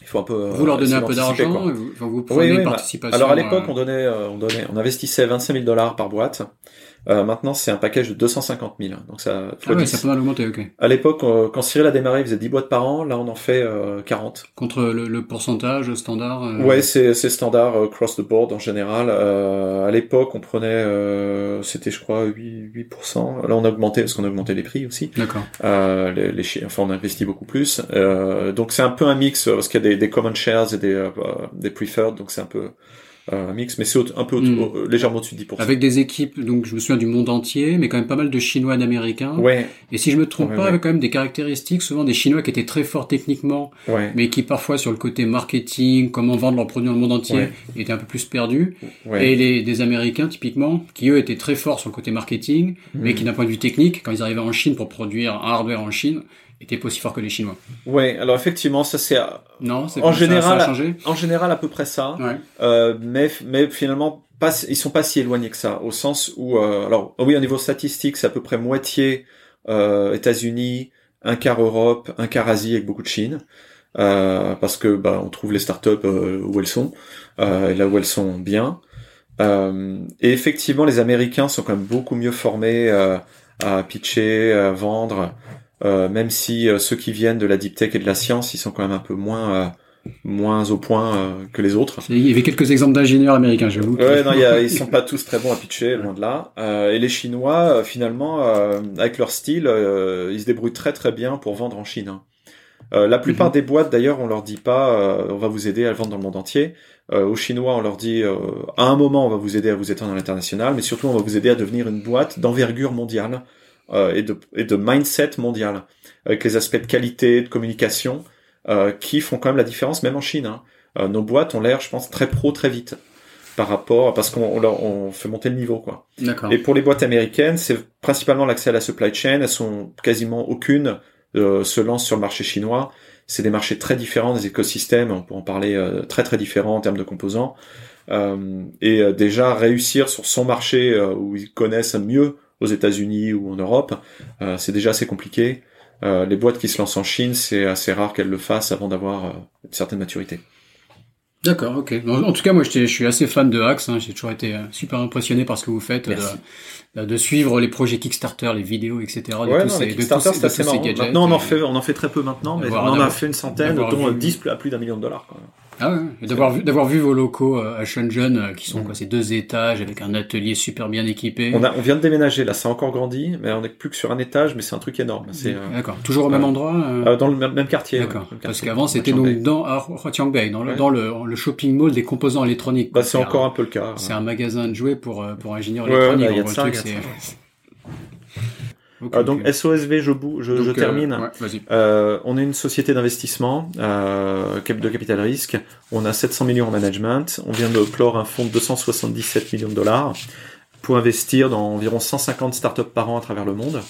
Il faut un peu vous leur donnez un peu d'argent vous, vous prenez une participation alors à l'époque on donnait on donnait on investissait 25 000 dollars par boîte euh, maintenant, c'est un package de 250 000. Donc ça, ah ouais, ça peut mal augmenter, ok. À l'époque, euh, quand Cyril a démarré, il faisait 10 boîtes par an. Là, on en fait euh, 40. Contre le, le pourcentage standard euh, Ouais, c'est, c'est standard euh, cross the board en général. à l'époque, on prenait, c'était je crois 8, 8%. Là, on a augmenté parce qu'on a augmenté les prix aussi. D'accord. les, les, enfin, on a investi beaucoup plus. donc c'est un peu un mix parce qu'il y a des, des common shares et des, des preferred. Donc c'est un peu un mix, mais c'est un peu hmm. légèrement au-dessus de 10%. Avec des équipes, donc je me souviens du monde entier, mais quand même pas mal de Chinois et d'Américains. Ouais. Et si je me trompe pas, avec quand même des caractéristiques, souvent des Chinois qui étaient très forts techniquement, mais qui parfois sur le côté marketing, comment vendre leurs produits dans le monde entier, étaient un peu plus perdus. Et les des Américains typiquement, qui eux étaient très forts sur le côté marketing, mais hmm. qui d'un point de vue technique, quand ils arrivaient en Chine pour produire un hardware en Chine, était pas aussi fort que les Chinois. Ouais, alors effectivement, ça c'est non, en général, en général à peu près ça. Ouais. Euh, mais mais finalement, pas, ils sont pas si éloignés que ça, au sens où, euh, alors oui, au niveau statistique, c'est à peu près moitié euh, États-Unis, un quart Europe, un quart Asie avec beaucoup de Chine, euh, parce que bah on trouve les startups euh, où elles sont, euh, et là où elles sont bien. Euh, et effectivement, les Américains sont quand même beaucoup mieux formés à pitcher, à vendre. Euh, même si euh, ceux qui viennent de la deep tech et de la science, ils sont quand même un peu moins euh, moins au point que les autres. Il y avait quelques exemples d'ingénieurs américains, j'avoue. Ouais, non, y a, ils sont pas tous très bons à pitcher, loin de là. et les Chinois, finalement, avec leur style, ils se débrouillent très très bien pour vendre en Chine. Hein. la plupart mhm. des boîtes, d'ailleurs, on leur dit pas, on va vous aider à le vendre dans le monde entier. aux Chinois, on leur dit, à un moment, on va vous aider à vous étendre dans l'international, mais surtout, on va vous aider à devenir une boîte d'envergure mondiale euh, et, de, et de mindset mondial, avec les aspects de qualité, de communication, euh, qui font quand même la différence, même en Chine. Hein. Euh, nos boîtes ont l'air, je pense, très pro très vite par rapport parce qu'on on, on fait monter le niveau quoi. D'accord. Et pour les boîtes américaines, c'est principalement l'accès à la supply chain. Elles sont quasiment aucune euh, se lance sur le marché chinois. C'est des marchés très différents, des écosystèmes, on peut en parler euh, très très différents en termes de composants. Euh, et déjà réussir sur son marché où ils connaissent mieux aux États-Unis ou en Europe, euh, c'est déjà assez compliqué. Euh, les boîtes qui se lancent en Chine, c'est assez rare qu'elles le fassent avant d'avoir euh, une certaine maturité. D'accord, ok. En, tout cas, moi, je suis assez fan de Axe. Hein. J'ai toujours été super impressionné par ce que vous faites, de, de, suivre les projets Kickstarter, les vidéos, etc. De ouais, tous non, ces, Kickstarter, c'est assez marrant. Maintenant, on en fait, on en fait très peu maintenant, mais on en a fait une centaine, dont 10 à plus d'un million de dollars. Ah ouais, d'avoir vu, d'avoir vu vos locaux euh, à Shenzhen, euh, qui sont mm. quoi, ces deux étages avec un atelier super bien équipé. On a, on vient de déménager, là, ça a encore grandi, mais on n'est plus que sur un étage, mais c'est un truc énorme. C'est, euh, D'accord. Toujours au même endroit? dans le même, quartier. D'accord. Parce qu'avant, c'était donc dans, à Tiangbei, dans le, dans le, le shopping mall des composants électroniques. Bah, c'est encore un, peu le cas. C'est un magasin de jouets pour, pour ingénieurs électroniques. Ouais, euh, donc SOSV, je, je, je euh, termine. Euh, on est une société d'investissement euh, de capital risque. On a 700 millions en management. On vient de clore un fonds de 277 millions de dollars pour investir dans environ 150 startups par an à travers le monde,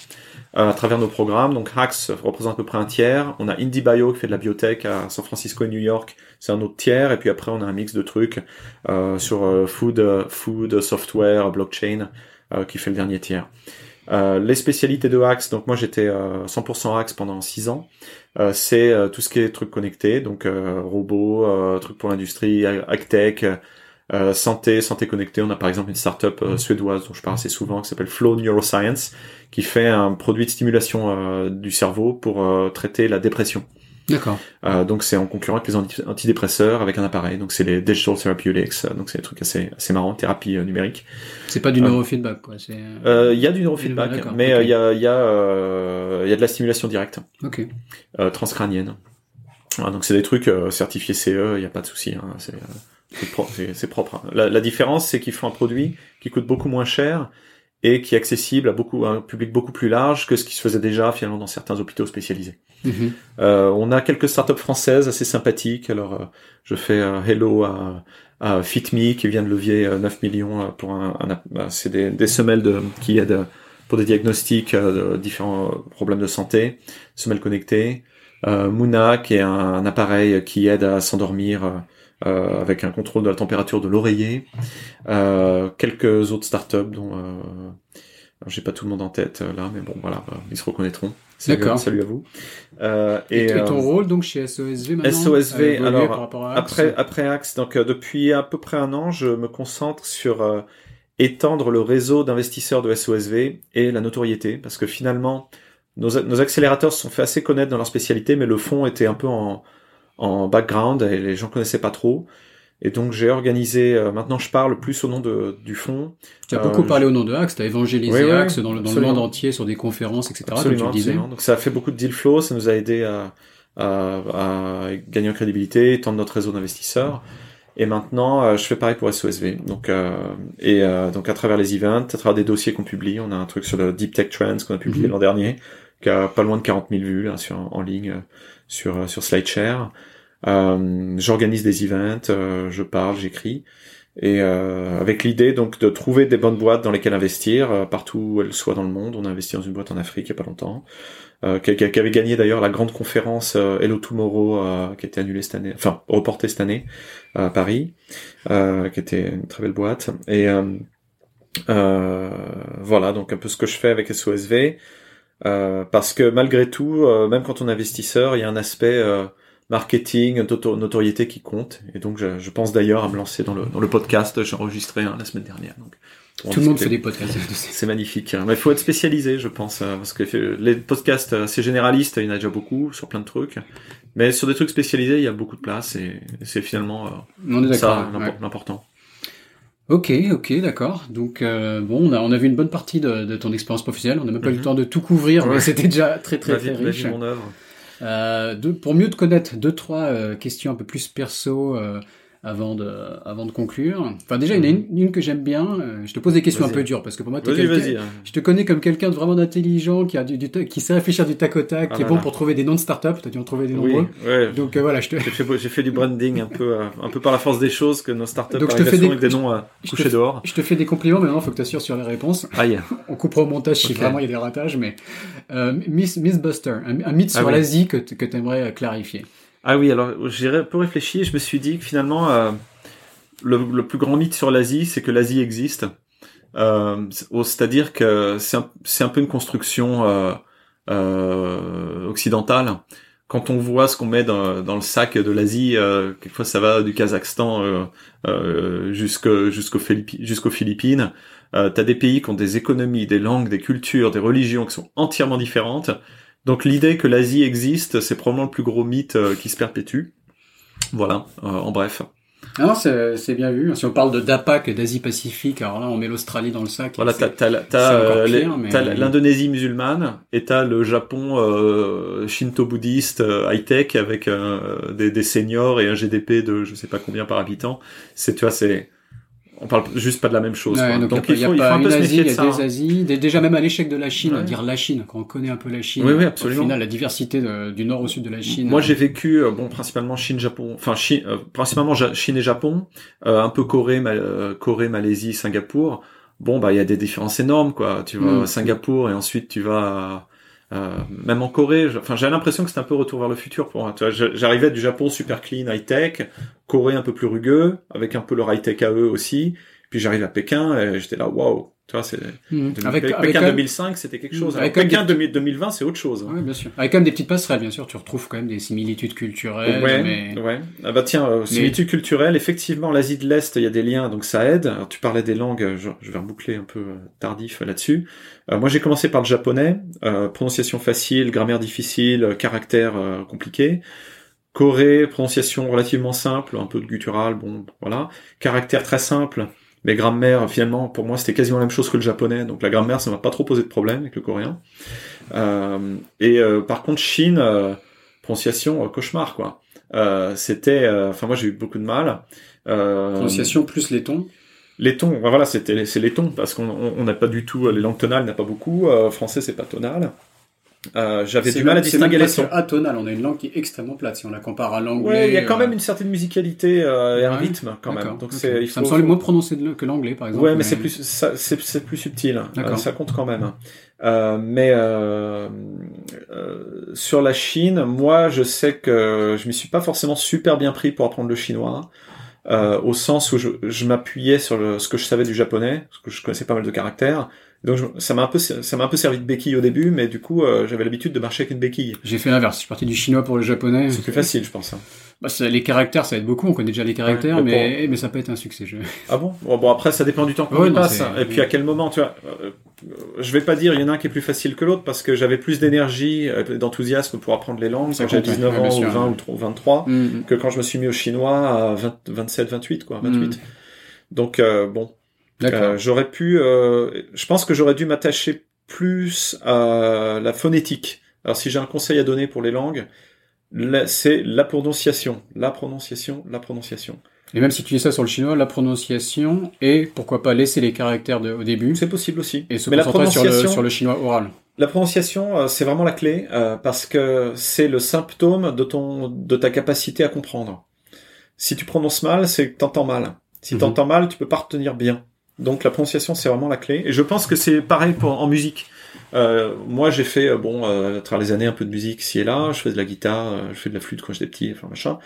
à travers nos programmes. Donc Hacks représente à peu près un tiers. On a IndieBio qui fait de la biotech à San Francisco et New York, c'est un autre tiers. Et puis après on a un mix de trucs sur food, food, software, blockchain qui fait le dernier tiers. Euh, les spécialités de Axe, donc moi j'étais 100% euh, Axe pendant 6 ans, euh, c'est tout ce qui est trucs connectés, donc robots, trucs pour l'industrie, agtech, santé, santé connectée. On a par exemple une startup suédoise dont je parle assez souvent qui s'appelle Flow Neuroscience, qui fait un produit de stimulation du cerveau pour traiter la dépression. D'accord. Euh, donc c'est en concurrent avec les antidépresseurs avec un appareil. Donc c'est les digital therapeutics. Donc c'est des trucs assez assez marrants, thérapie euh, numérique. C'est pas du euh, neurofeedback quoi. Il y a du neurofeedback, mais il y a il y a il y a de la stimulation directe. Ok. transcrânienne. donc c'est des trucs certifiés CE. Il y a pas de souci. Hein, c'est propre. Hein. La, la différence c'est qu'ils font un produit qui coûte beaucoup moins cher et qui est accessible à beaucoup un public beaucoup plus large que ce qui se faisait déjà finalement dans certains hôpitaux spécialisés. Mhm. Euh, on a quelques startups françaises assez sympathiques. Alors, euh, je fais un hello à, à FitMe qui vient de lever 9 euh, millions pour un, un c'est des, des, semelles de, qui aident pour des diagnostics de différents problèmes de santé, semelles connectées. Euh, Moona qui est un, un, appareil qui aide à s'endormir euh, avec un contrôle de la température de l'oreiller. Euh, quelques autres startups dont j'ai pas tout le monde en tête là, mais bon, voilà, ils se reconnaîtront. D'accord. Salut à vous. Euh, et, et, ton rôle donc chez SOSV maintenant SOSV, alors après après Axe, donc depuis à peu près un an, je me concentre sur étendre le réseau d'investisseurs de SOSV et la notoriété, parce que finalement, nos, nos, accélérateurs se sont fait assez connaître dans leur spécialité, mais le fond était un peu en, en background et les gens connaissaient pas trop. Et donc j'ai organisé, euh, maintenant je parle plus au nom de, du fond. Tu as beaucoup euh, parlé au nom de Axe, tu as évangélisé Axe dans, le, dans le, monde entier sur des conférences, etc. Absolument, tu disais. Donc ça a fait beaucoup de deal flow, ça nous a aidé à, à, à gagner en crédibilité, étendre notre réseau d'investisseurs. Et maintenant, euh, je fais pareil pour SOSV. Donc, euh, et euh, donc à travers les events, à travers des dossiers qu'on publie, on a un truc sur le Deep Tech Trends qu'on a publié mhm. l'an dernier, qui a pas loin de 40 000 vues là, sur, en ligne sur sur SlideShare. J'organise des events, je parle, j'écris, et avec l'idée donc de trouver des bonnes boîtes dans lesquelles investir partout où elles soient dans le monde. On a investi dans une boîte en Afrique il y a pas longtemps euh, qui, avait gagné d'ailleurs la grande conférence euh, Hello Tomorrow, euh, qui était annulée cette année, enfin reportée cette année à Paris, qui était une très belle boîte. Et voilà, donc un peu ce que je fais avec SOSV. parce que malgré tout, même quand on est investisseur, il y a un aspect marketing, notoriété qui compte. Et donc, je, je pense d'ailleurs à me lancer dans le, dans le podcast. J'ai enregistré un la semaine dernière. Donc, tout le monde fait des podcasts. C'est magnifique. Mais il faut être spécialisé, je pense, euh, parce que les podcasts assez généralistes, il y en a déjà beaucoup sur plein de trucs. Mais sur des trucs spécialisés, il y a beaucoup de place et c'est finalement euh, ça l'important. Ok, ok, d'accord. Donc euh, bon, on a, on a vu une bonne partie de, de ton expérience professionnelle. On n'a même pas eu le mhm. temps de tout couvrir, mais c'était déjà très très très riche. Mon œuvre. Euh, de, pour mieux te connaître, deux trois questions un peu plus perso avant de, avant de conclure. Enfin, déjà, il y en a une, une que j'aime bien. Euh, je te pose des questions un peu dures parce que pour moi, es hein. je te connais comme quelqu'un de vraiment intelligent, qui a du, du qui sait réfléchir du tac au tac, ah qui est bon pour trouver des noms de start-up. T'as dû en trouver des nombreux. Ouais. Donc euh, voilà, je te. J'ai fait, fait du branding un peu, euh, un peu par la force des choses que nos start Donc je te fais des, avec des noms à coucher dehors. Je te fais des compliments, mais maintenant, faut que tu assures sur les réponses. Aïe. On coupera au montage si vraiment il y a des ratages, mais Miss, Miss Buster, un, mythe ah sur l'Asie que, que tu aimerais clarifier. Ah oui, alors j'ai un peu réfléchi. Je me suis dit que finalement le, plus grand mythe sur l'Asie, c'est que l'Asie existe. Euh, c'est-à-dire que c'est un, peu une construction euh, euh, occidentale. Quand on voit ce qu'on met dans, le sac de l'Asie, euh, quelquefois ça va du Kazakhstan euh, euh. Jusqu'aux Philippines. T'as des pays qui ont des économies, des langues, des cultures, des religions qui sont entièrement différentes. Donc l'idée que l'Asie existe, c'est probablement le plus gros mythe qui se perpétue. Voilà, en bref. Non, c'est bien vu. Si on parle de DAPAC, d'Asie-Pacifique, alors là, on met l'Australie dans le sac. Voilà, t'as euh, l'Indonésie musulmane et t'as le Japon euh, shinto-bouddhiste euh, high-tech avec euh, des, des seniors et un GDP de je sais pas combien par habitant. C'est, tu vois, c'est on parle juste pas de la même chose. donc, il, faut, il, faut, un peu se méfier de ça. Il y a des Asies, déjà même à l'échec de la Chine, dire la Chine, quand on connaît un peu la Chine, oui, oui, absolument. au final la diversité du nord au sud de la Chine. Moi j'ai vécu euh, bon principalement Chine, Japon, enfin Chine, euh, principalement Chine et Japon, euh, un peu Corée, Corée, Malaisie, Singapour. Bon bah il y a des différences énormes quoi. Tu vas mm. à Singapour et ensuite tu vas euh, même en Corée, enfin j'ai l'impression que c'est un peu retour vers le futur pour moi. J'arrivais du Japon super clean, high tech, Corée un peu plus rugueux, avec un peu leur high tech à eux aussi. Puis j'arrive à Pékin et j'étais là, waouh, tu vois, c'est mmh. avec, Pékin 2005, c'était quelque chose. Avec Pékin 2020, c'est autre chose. Oui, bien sûr. Avec quand même des petites passerelles, bien sûr. Tu retrouves quand même des similitudes culturelles. Ouais, mais... ouais. Ah bah tiens, euh, similitudes culturelles. Effectivement, l'Asie de l'Est, il y a des liens, donc ça aide. Alors, tu parlais des langues, je, je vais reboucler un peu euh, tardif là-dessus. Euh, moi, j'ai commencé par le japonais, euh, prononciation facile, grammaire difficile, caractère compliqué. Corée, prononciation relativement simple, un peu de guttural, bon, voilà. Caractère très simple, mais grammaire, finalement, pour moi, c'était quasiment la même chose que le japonais. Donc la grammaire, ça m'a pas trop posé de problème avec le coréen. Euh, et euh, par contre, Chine, euh, prononciation cauchemar, quoi. c'était, enfin moi j'ai eu beaucoup de mal. prononciation plus les tons. Les tons, voilà, c'était c'est les tons parce qu'on n'a pas du tout les langues tonales, n'a pas beaucoup. français, c'est pas tonal. Euh, j'avais du mal à distinguer les sons. atonal, on a une langue qui est extrêmement plate si on la compare à l'anglais. Ouais, il y a quand même euh, une certaine musicalité euh, et un rythme quand même. Donc c'est, il faut, ça me semble moins prononcé que l'anglais par exemple. Ouais, mais, c'est plus, c'est, plus subtil. Euh, ça compte quand même. Euh, mais sur la Chine, moi, je sais que je m'y suis pas forcément super bien pris pour apprendre le chinois. euh, au sens où je, je m'appuyais sur le, ce que je savais du japonais, parce que je connaissais pas mal de caractères. Donc ça m'a un peu ça m'a un peu servi de béquille au début, mais du coup euh, j'avais l'habitude de marcher avec une béquille. J'ai fait l'inverse. Je suis parti du chinois pour le japonais. C'est plus facile, je pense. Hein. Bah, les caractères, ça aide beaucoup. On connaît déjà les caractères, mais mais ça peut être un succès. Je... Ah bon? Bon après ça dépend du temps qu'on passe. Et puis à quel moment, tu vois. Euh, je vais pas dire il y en a un qui est plus facile que l'autre parce que j'avais plus d'énergie, euh, d'enthousiasme pour apprendre les langues quand j'avais 19 ans ou 20 ou 23 mm, mm. que quand je me suis mis au chinois à 20, 27, 28 quoi, 28. Mm. Donc bon, euh, j'aurais pu, euh, je pense que j'aurais dû m'attacher plus à la phonétique. Alors si j'ai un conseil à donner pour les langues, c'est la prononciation, la prononciation, la prononciation. Et même si tu dis ça sur le chinois, la prononciation et pourquoi pas laisser les caractères au début. C'est possible aussi. Et se Mais concentrer la prononciation, sur, le, sur le chinois oral. La prononciation, euh, c'est vraiment la clé parce que c'est le symptôme de ton de ta capacité à comprendre. Si tu prononces mal, c'est que t'entends mal. Si tu mhm. t'entends mal, tu peux pas retenir bien. Donc la prononciation, c'est vraiment la clé. Et je pense que c'est pareil pour, en musique. Euh, moi, j'ai fait, euh, bon, euh, à travers les années, un peu de musique ici et là. Je fais de la guitare, je fais de la flûte quand j'étais petit, enfin machin.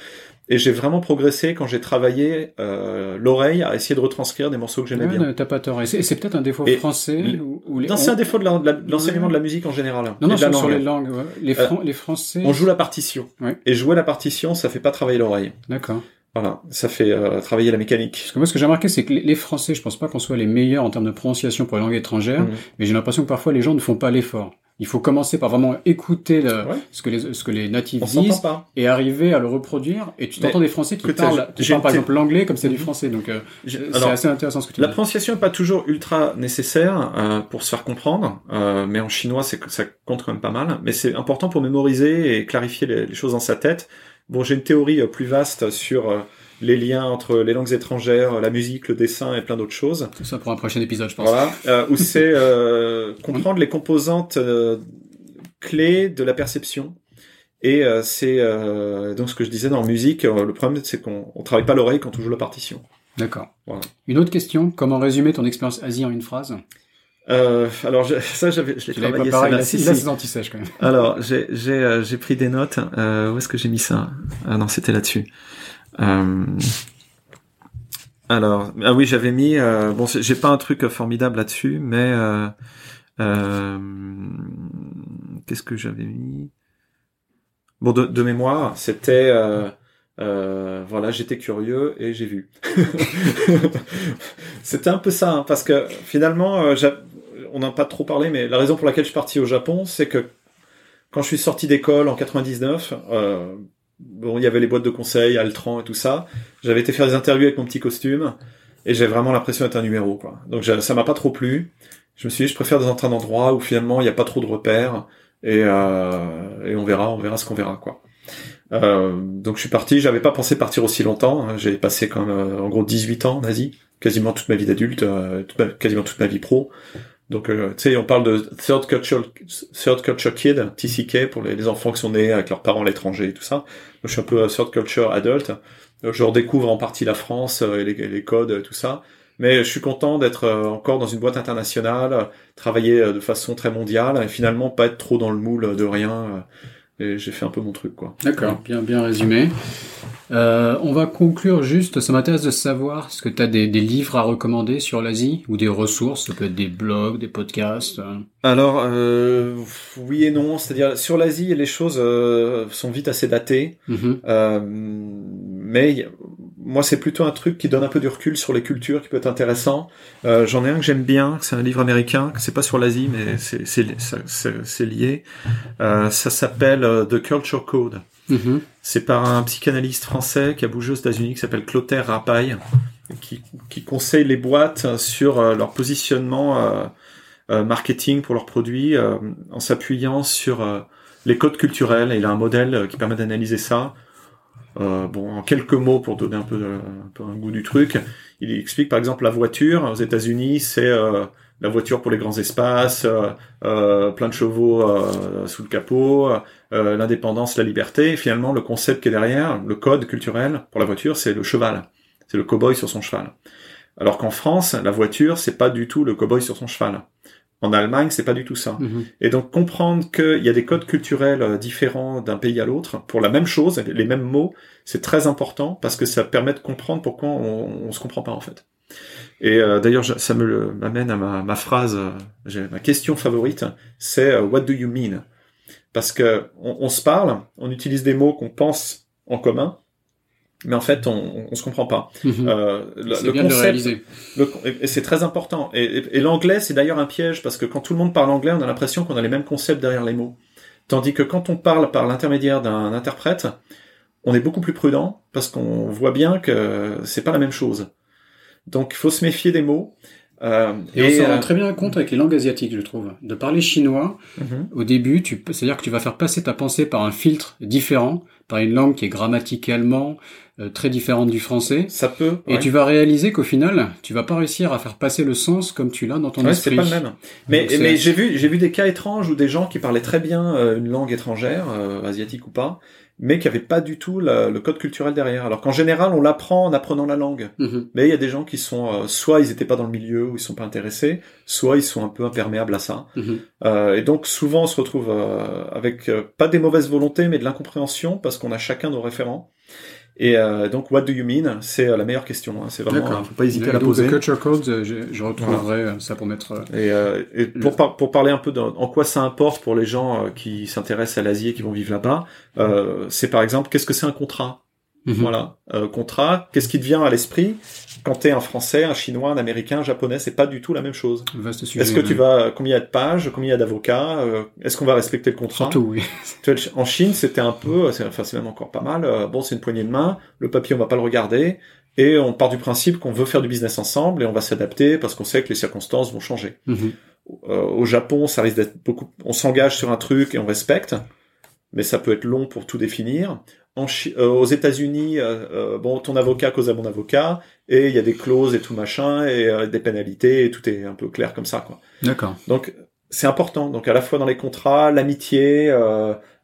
Et j'ai vraiment progressé quand j'ai travaillé l'oreille à essayer de retranscrire des morceaux que j'aimais bien. T'as pas tort. Et c'est peut-être un défaut français ou, les... Non, c'est un défaut de l'enseignement de, la musique en général. Non, non, sur, les langues. Les, les Français. On joue la partition. Et jouer la partition, ça fait pas travailler l'oreille. D'accord. Voilà, ça fait euh, travailler la mécanique. Parce que moi, ce que j'ai remarqué, c'est que les Français, je pense pas qu'on soit les meilleurs en termes de prononciation pour les langues étrangères, mhm. mais j'ai l'impression que parfois les gens ne font pas l'effort. Il faut commencer par vraiment écouter le, ce que les ce que les natifs disent et arriver à le reproduire. Et tu t'entends des Français qui parlent, qui parlent par exemple l'anglais comme c'est du mhm. français. Donc euh, c'est assez intéressant ce que tu La prononciation n'est pas toujours ultra nécessaire euh, pour se faire comprendre, euh, mais en chinois c'est ça compte quand même pas mal. Mais c'est important pour mémoriser et clarifier les, les choses dans sa tête. Bon, j'ai une théorie euh, plus vaste sur euh, les liens entre les langues étrangères, la musique, le dessin et plein d'autres choses. Tout ça pour un prochain épisode, je pense. Voilà, euh, où c'est euh, comprendre les composantes clés de la perception. Et c'est donc ce que je disais dans la musique. le problème, c'est qu'on on travaille pas l'oreille quand on joue la partition. D'accord. Voilà. Une autre question. Comment résumer ton expérience Asie en une phrase? Euh, alors ça, j'avais, je l'ai travaillé. là, si, là, c'est quand même. Alors j'ai j'ai euh, j'ai pris des notes. Euh, où est-ce que j'ai mis ça? Ah non, c'était là-dessus. Euh... Alors ah oui, j'avais mis. Euh, bon, j'ai pas un truc formidable là-dessus, mais euh, qu'est-ce que j'avais mis? Bon, de, de mémoire, c'était. Euh, voilà, j'étais curieux et j'ai vu. C'était un peu ça, hein, parce que finalement, euh, on n'a pas trop parlé, mais la raison pour laquelle je suis parti au Japon, c'est que quand je suis sorti d'école en 99, euh, bon, il y avait les boîtes de conseil, Altran et tout ça. J'avais été faire des interviews avec mon petit costume et j'ai vraiment l'impression d'être un numéro, quoi. Donc ça m'a pas trop plu. Je me suis dit, je préfère dans un endroit où finalement il n'y a pas trop de repères et, euh, et on verra, on verra ce qu'on verra, quoi. Euh, donc je suis parti, j'avais pas pensé partir aussi longtemps. Hein. J'ai passé quand même euh, en gros 18 ans en Asie, quasiment toute ma vie d'adulte, euh, quasiment toute ma vie pro. Donc, euh, tu sais, on parle de third culture, third culture kid, TCK, pour les, enfants qui sont nés avec leurs parents à l'étranger et tout ça. je suis un peu third culture adulte. Je redécouvre en partie la France et les, les, codes, tout ça. Mais je suis content d'être encore dans une boîte internationale, travailler de façon très mondiale et finalement pas être trop dans le moule de rien et j'ai fait un peu mon truc quoi. D'accord, bien bien résumé. Euh, on va conclure juste, ça m'intéresse de savoir, est-ce que tu as des, des, livres à recommander sur l'Asie ou des ressources, ça peut être des blogs, des podcasts euh. Alors, euh, oui et non, c'est-à-dire sur l'Asie, les choses euh, sont vite assez datées, mm-hmm. euh, mais moi c'est plutôt un truc qui donne un peu du recul sur les cultures qui peut être intéressant. Euh, J'en ai un que j'aime bien, c'est un livre américain, c'est pas sur l'Asie mais c'est lié. Euh, ça s'appelle euh, The Culture Code. Mm-hmm. C'est par un psychanalyste français qui a bougé aux États-Unis qui s'appelle Clotaire Rapaille, qui, qui, conseille les boîtes sur euh, leur positionnement euh, euh, marketing pour leurs produits en s'appuyant sur les codes culturels. Et il a un modèle qui permet d'analyser ça euh, bon, en quelques mots pour donner un peu, un peu, un goût du truc, il explique par exemple la voiture aux États-Unis, c'est euh, la voiture pour les grands espaces, euh, euh plein de chevaux euh, sous le capot, l'indépendance, la liberté. Finalement, le concept qui est derrière, le code culturel pour la voiture, c'est le cheval, c'est le cowboy sur son cheval. Alors qu'en France, la voiture, c'est pas du tout le cowboy sur son cheval. En Allemagne, c'est pas du tout ça. Mhm. Et donc comprendre qu'il y a des codes culturels euh, différents d'un pays à l'autre pour la même chose, les mêmes mots, c'est très important parce que ça permet de comprendre pourquoi on, on se comprend pas en fait. Et euh, d'ailleurs, ça me m'amène à ma, ma phrase, euh, ma question favorite, c'est What do you mean? Parce que on, on, se parle, on utilise des mots qu'on pense en commun, mais en fait, on, on se comprend pas. Mhm. Euh, le, bien concept, le, et c'est très important. Et, et, l'anglais, c'est d'ailleurs un piège parce que quand tout le monde parle anglais, on a l'impression qu'on a les mêmes concepts derrière les mots. Tandis que quand on parle par l'intermédiaire d'un interprète, on est beaucoup plus prudent parce qu'on voit bien que c'est pas la même chose. Donc, il faut se méfier des mots. Euh, et, on s'en rend euh, très bien compte avec les langues asiatiques, je trouve. De parler chinois, mhm. au début, tu, c'est-à-dire que tu vas faire passer ta pensée par un filtre différent, par une langue qui est grammaticalement euh, très différente du français. Ça peut. Et tu vas réaliser qu'au final, tu vas pas réussir à faire passer le sens comme tu l'as dans ton ouais, esprit. c'est pas le même. Mais, mais j'ai vu, j'ai vu des cas étranges où des gens qui parlaient très bien une langue étrangère, asiatique ou pas, mais qui avait pas du tout le code culturel derrière. Alors qu'en général, on l'apprend en apprenant la langue. Mhm. Mais il y a des gens qui sont euh, soit ils étaient pas dans le milieu ou ils sont pas intéressés, soit ils sont un peu imperméables à ça. Mhm. euh, et donc souvent on se retrouve euh, avec pas des mauvaises volontés, mais de l'incompréhension parce qu'on a chacun nos référents. Et euh, donc, what do you mean? C'est euh, la meilleure question. Hein. C'est vraiment, faut pas hésiter à la poser. The Culture Codes, euh, je, je retrouverai euh, ça pour mettre. Et, et pour, par, pour parler un peu de, en quoi ça importe pour les gens qui s'intéressent à l'Asie et qui vont vivre là-bas, c'est par exemple, qu'est-ce que c'est un contrat? Mhm. Voilà, euh, contrat. Qu'est-ce qui te vient à l'esprit? Quand t'es un Français, un Chinois, un Américain, un Japonais C'est pas du tout la même chose. Est-ce que tu vas combien il y a de pages, combien il y a d'avocats euh, Est-ce qu'on va respecter le contrat? Surtout, oui. En Chine, c'était un peu, enfin c'est même encore pas mal. Euh, bon, c'est une poignée de main. Le papier, on va pas le regarder. Et on part du principe qu'on veut faire du business ensemble et on va s'adapter parce qu'on sait que les circonstances vont changer. Mhm. Euh, au Japon, ça risque d'être beaucoup. On s'engage sur un truc et on respecte, mais ça peut être long pour tout définir. Euh, aux États-Unis, euh, euh, bon, ton avocat cause à mon avocat, et il y a des clauses et tout machin, et des pénalités, et tout est un peu clair comme ça, quoi. D'accord. Donc c'est important. Donc à la fois dans les contrats, l'amitié,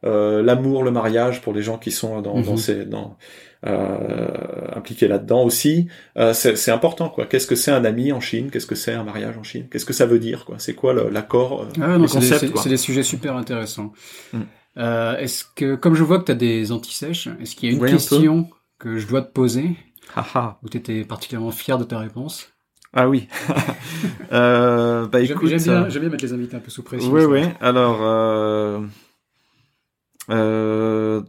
l'amour, le mariage pour les gens qui sont dans, dans mhm. ces, dans impliqués là-dedans aussi, c'est important, quoi. Qu'est-ce que c'est un ami en Chine? Qu'est-ce que c'est un mariage en Chine? Qu'est-ce que ça veut dire, quoi? C'est quoi l'accord ah, C'est des, sujets super intéressants. Mm. Euh, est-ce que, comme je vois que tu as des antisèches, est-ce qu'il y a une question que je dois te poser Haha. Où tu étais particulièrement fier de ta réponse Ah oui. euh, bah écoute, j'aime bien, bien, mettre les invités un peu sous pression. Oui, oui. Alors, euh, euh,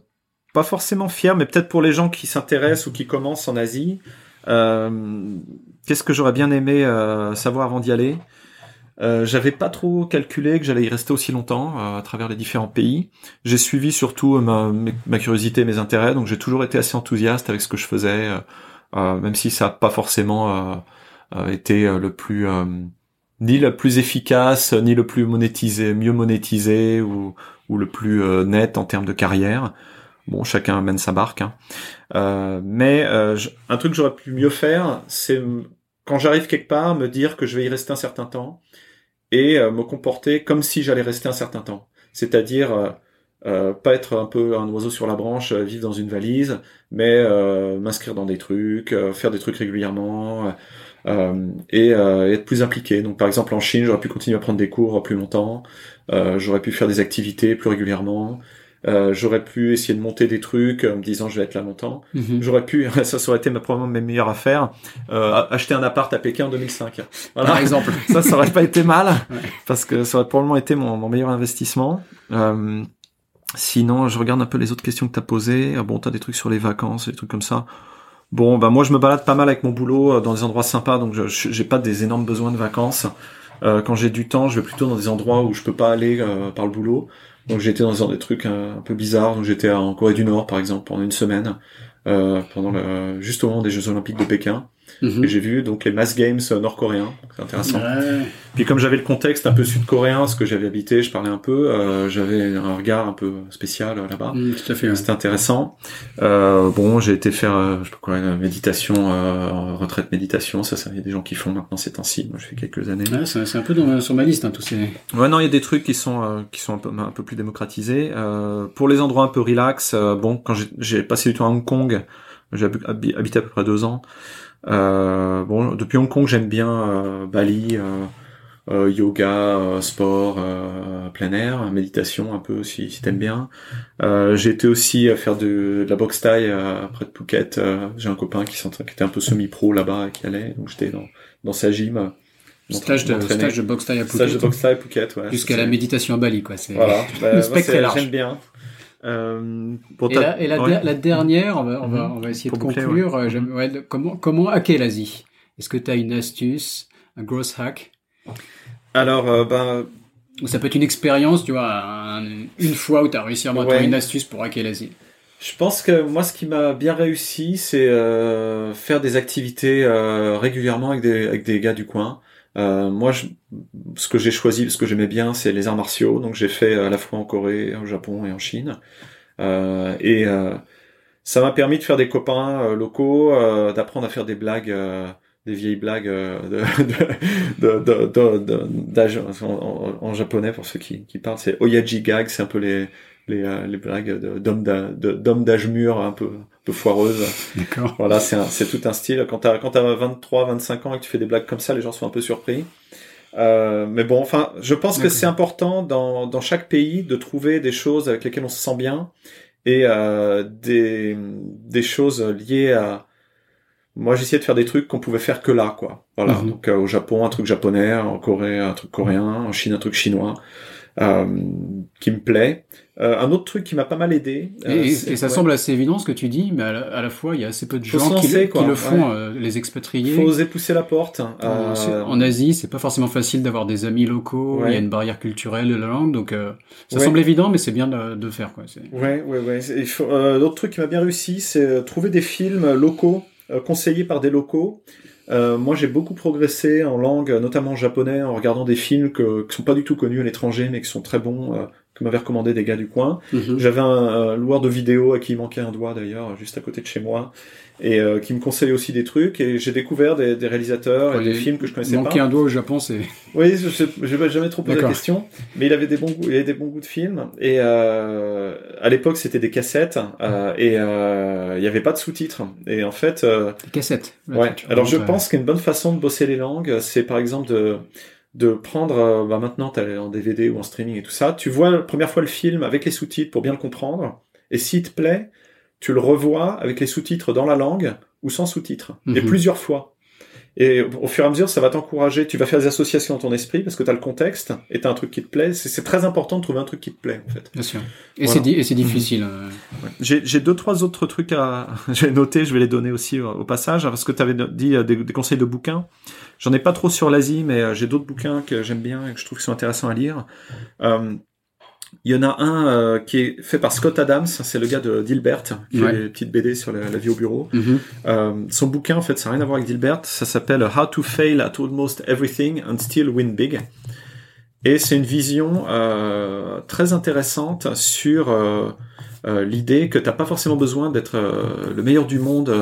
pas forcément fier, mais peut-être pour les gens qui s'intéressent ou qui commencent en Asie. Euh, Qu'est-ce que j'aurais bien aimé euh, savoir avant d'y aller? Euh, j'avais pas trop calculé que j'allais y rester aussi longtemps euh, à travers les différents pays. J'ai suivi surtout euh, ma, ma, curiosité, mes intérêts, donc j'ai toujours été assez enthousiaste avec ce que je faisais, même si ça n'a pas forcément été le plus ni le plus efficace, ni le plus monétisé, mieux monétisé ou, ou le plus net en termes de carrière. Bon, chacun mène sa barque. Hein. mais un truc que j'aurais pu mieux faire, c'est quand j'arrive quelque part, me dire que je vais y rester un certain temps et euh, me comporter comme si j'allais rester un certain temps. C'est-à-dire euh, euh, pas être un peu un oiseau sur la branche, vivre dans une valise, mais m'inscrire dans des trucs, faire des trucs régulièrement et être plus impliqué. Donc par exemple en Chine, j'aurais pu continuer à prendre des cours plus longtemps, j'aurais pu faire des activités plus régulièrement. Euh, j'aurais pu essayer de monter des trucs en me disant je vais être là longtemps. Mhm. J'aurais pu, ça, ça aurait été ma, probablement mes meilleures affaires, euh, acheter un appart à Pékin en 2005. Voilà. Par exemple. ça, ça aurait pas été mal, parce que ça aurait probablement été mon, mon meilleur investissement. Euh, sinon, je regarde un peu les autres questions que tu as posées. Ah bon, tu as des trucs sur les vacances, des trucs comme ça. Bon, bah moi je me balade pas mal avec mon boulot euh, dans des endroits sympas, donc je j'ai pas des énormes besoins de vacances. Euh, quand j'ai du temps, je vais plutôt dans des endroits où je peux pas aller euh, par le boulot. Donc j'étais dans des trucs un, peu bizarres. Donc j'étais en Corée du Nord par exemple pendant une semaine, euh, pendant le, juste au moment des Jeux Olympiques de Pékin. Et j'ai vu donc les Mass Games nord-coréens, c'est intéressant. Puis comme j'avais le contexte un peu sud-coréen, ce que j'avais habité, je parlais un peu, euh, j'avais un regard un peu spécial euh, là-bas. Mm, tout à fait. C'était intéressant. Euh, bon, j'ai été faire, euh, je sais pas quoi, une méditation, euh, retraite méditation. Ça, ça, il y a des gens qui font maintenant ces temps-ci. Moi, je fais quelques années. Ouais, c'est un peu dans, sur ma liste, hein, tous ces. Ouais, non, il y a des trucs qui sont qui sont un peu un peu plus démocratisés. pour les endroits un peu relax, bon, quand j'ai passé du temps à Hong Kong, j'ai habité à peu près deux ans. Euh, bon, depuis Hong Kong, j'aime bien euh, Bali, euh, yoga, sport, plein air, méditation un peu si, si t'aimes bien. j'ai été aussi à faire de, de la boxe taille près de Phuket. j'ai un copain qui, qui était un peu semi-pro là-bas qui allait, donc j'étais dans, dans sa gym. Stage de, stage de boxe taille à Phuket. Stage de boxe taille à Phuket, ouais. Jusqu'à la méditation à Bali, quoi. Voilà. le spectre est large. J'aime bien. Euh, pour et, la, et la, la, dernière, on va, on va, on va essayer de conclure. Ouais. Ouais, comment, comment hacker l'Asie? Est-ce que tu as une astuce, un gross hack? Alors, euh, ben. Ça peut être une expérience, tu vois, un, une fois où tu as réussi à monter une astuce pour hacker l'Asie. Je pense que moi, ce qui m'a bien réussi, c'est euh, faire des activités régulièrement avec des, avec des gars du coin. Euh, moi, je, ce que j'ai choisi, ce que j'aimais bien, c'est les arts martiaux. Donc, j'ai fait à la fois en Corée, au Japon et en Chine. Euh, et euh, ça m'a permis de faire des copains euh, locaux, d'apprendre à faire des blagues, des vieilles blagues de, de, de en, en, japonais pour ceux qui, qui parlent. C'est oyaji gag, c'est un peu les les, les blagues d'hommes d'âge mûr un peu peu foireuse. D'accord. Voilà, c'est c'est tout un style. Quand t'as quand t'as 23, 25 ans et que tu fais des blagues comme ça, les gens sont un peu surpris. Euh, mais bon, enfin, je pense que c'est important dans, dans chaque pays de trouver des choses avec lesquelles on se sent bien et euh, des, des choses liées à. Moi, j'essayais de faire des trucs qu'on pouvait faire que là, quoi. Voilà. Mhm. Donc, euh, au Japon, un truc japonais, en Corée, un truc coréen, en Chine, un truc chinois. Euh, qui me plaît. Euh, un autre truc qui m'a pas mal aidé. Euh, et, ça semble assez évident ce que tu dis, mais à la, fois il y a assez peu de gens qui, le font, les expatriés. Faut oser pousser la porte. En Asie, c'est pas forcément facile d'avoir des amis locaux. Il y a une barrière culturelle de la langue, donc ça semble évident, mais c'est bien de, de, faire quoi. Ouais, ouais, ouais. L'autre truc qui m'a bien réussi, c'est trouver des films locaux conseillés par des locaux. Euh, moi, j'ai beaucoup progressé en langue, notamment en japonais, en regardant des films que, qui sont pas du tout connus à l'étranger, mais qui sont très bons, euh, que m'avaient recommandé des gars du coin. Mhm. J'avais un, loueur de vidéo à qui il manquait un doigt d'ailleurs, juste à côté de chez moi, et euh, qui me conseillait aussi des trucs. Et j'ai découvert des, des réalisateurs et des films que je connaissais manquer pas. Manquer un doigt au Japon, c'est. Oui, je, je, vais jamais trop poser la question, mais il avait des bons goûts, il avait des bons goûts de films. Et euh, à l'époque, c'était des cassettes euh, et euh, il n'y avait pas de sous-titres. Et en fait. Euh, des cassettes. ouais. Alors je pense qu'une bonne façon de bosser les langues, c'est par exemple de de prendre, euh, bah maintenant t'as en DVD ou en streaming et tout ça, tu vois la première fois le film avec les sous-titres pour bien le comprendre, et s'il te plaît, tu le revois avec les sous-titres dans la langue ou sans sous-titres, et mhm. plusieurs fois. Et au fur et à mesure, ça va t'encourager. Tu vas faire des associations dans ton esprit parce que tu as le contexte et tu as un truc qui te plaît. C'est très important de trouver un truc qui te plaît, en fait. Bien sûr. Et c'est difficile. Euh. J'ai deux, trois autres trucs à... J'ai noté, je vais les donner aussi au, passage, parce que tu avais dit euh, des, des, conseils de bouquins. J'en ai pas trop sur l'Asie, mais euh, j'ai d'autres bouquins que j'aime bien et que je trouve qui sont intéressants à lire. Euh, il y en a un euh, qui est fait par Scott Adams, c'est le gars de Dilbert, qui fait des petites BD sur la, vie au bureau. Mhm. euh, son bouquin, en fait, ça n'a rien à voir avec Dilbert, ça s'appelle How to Fail at Almost Everything and Still Win Big. Et c'est une vision euh, très intéressante sur euh, euh, l'idée que t'as pas forcément besoin d'être le meilleur du monde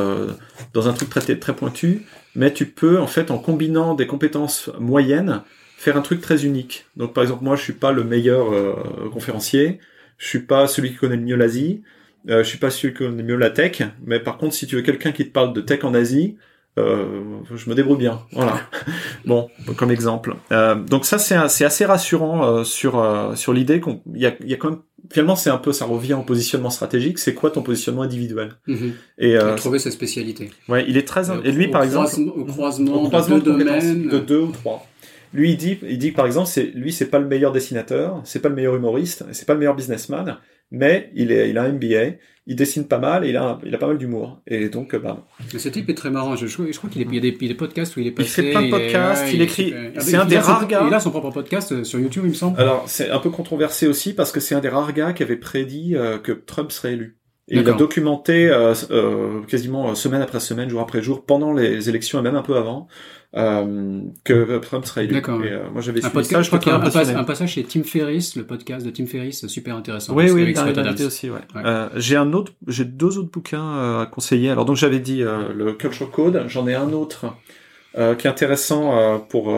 dans un truc très, très pointu, mais tu peux, en fait, en combinant des compétences moyennes, faire un truc très unique. Donc par exemple moi je suis pas le meilleur euh, conférencier, je suis pas celui qui connaît le mieux l'Asie, euh, je suis pas celui qui connaît mieux la tech, mais par contre si tu veux quelqu'un qui te parle de tech en Asie, euh, je me débrouille bien. Voilà. bon, comme exemple. Euh, donc ça c'est assez rassurant euh, sur sur l'idée qu'on il y a, y a quand même finalement c'est un peu ça revient au positionnement stratégique. C'est quoi ton positionnement individuel mm-hmm. Et trouver sa spécialité. Ouais, il est très et lui par exemple au croisement, au croisement de, domaines. de deux ou trois. Lui, il dit, il dit par exemple, c'est lui, c'est pas le meilleur dessinateur, c'est pas le meilleur humoriste, c'est pas le meilleur businessman, mais il est, il a un MBA, il dessine pas mal, et il a, il a pas mal d'humour, et donc, bah. Mais ce type est très marrant. Je, je crois qu'il y a des, des podcasts où il est passé. Il fait plein de podcasts, il, écrit. C'est un des rares gars. Il a son propre podcast euh, sur YouTube, il me semble. Alors, c'est un peu controversé aussi parce que c'est un des rares gars qui avait prédit euh, que Trump serait élu. Et il a documenté euh, euh, quasiment semaine après semaine, jour après jour, pendant les élections et même un peu avant, euh, que Trump serait élu. D'accord. Et, euh, moi j'avais un podcast, je crois qu'il y a un, un, passage chez Tim Ferriss, le podcast de Tim Ferriss, super intéressant. Oui, oui, il aussi. Ouais. Euh, j'ai un autre, j'ai deux autres bouquins euh, à conseiller. Alors donc j'avais dit le Culture Code, j'en ai un autre qui est intéressant pour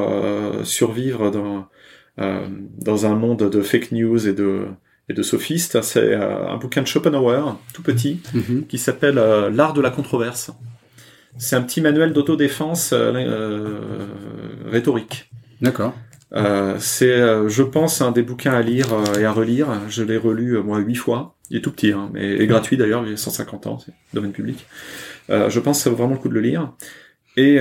survivre dans dans un monde de fake news et de et de sophistes. C'est un bouquin de Schopenhauer, tout petit, mm-hmm. qui s'appelle L'art de la controverse. C'est un petit manuel d'autodéfense euh, euh, rhétorique. D'accord. Euh, c'est, je pense, un des bouquins à lire et à relire. Je l'ai relu moi huit fois. Il est tout petit, hein, mais est gratuit d'ailleurs. Il est 150 ans, c'est domaine public. je pense que ça vaut vraiment le coup de le lire. Et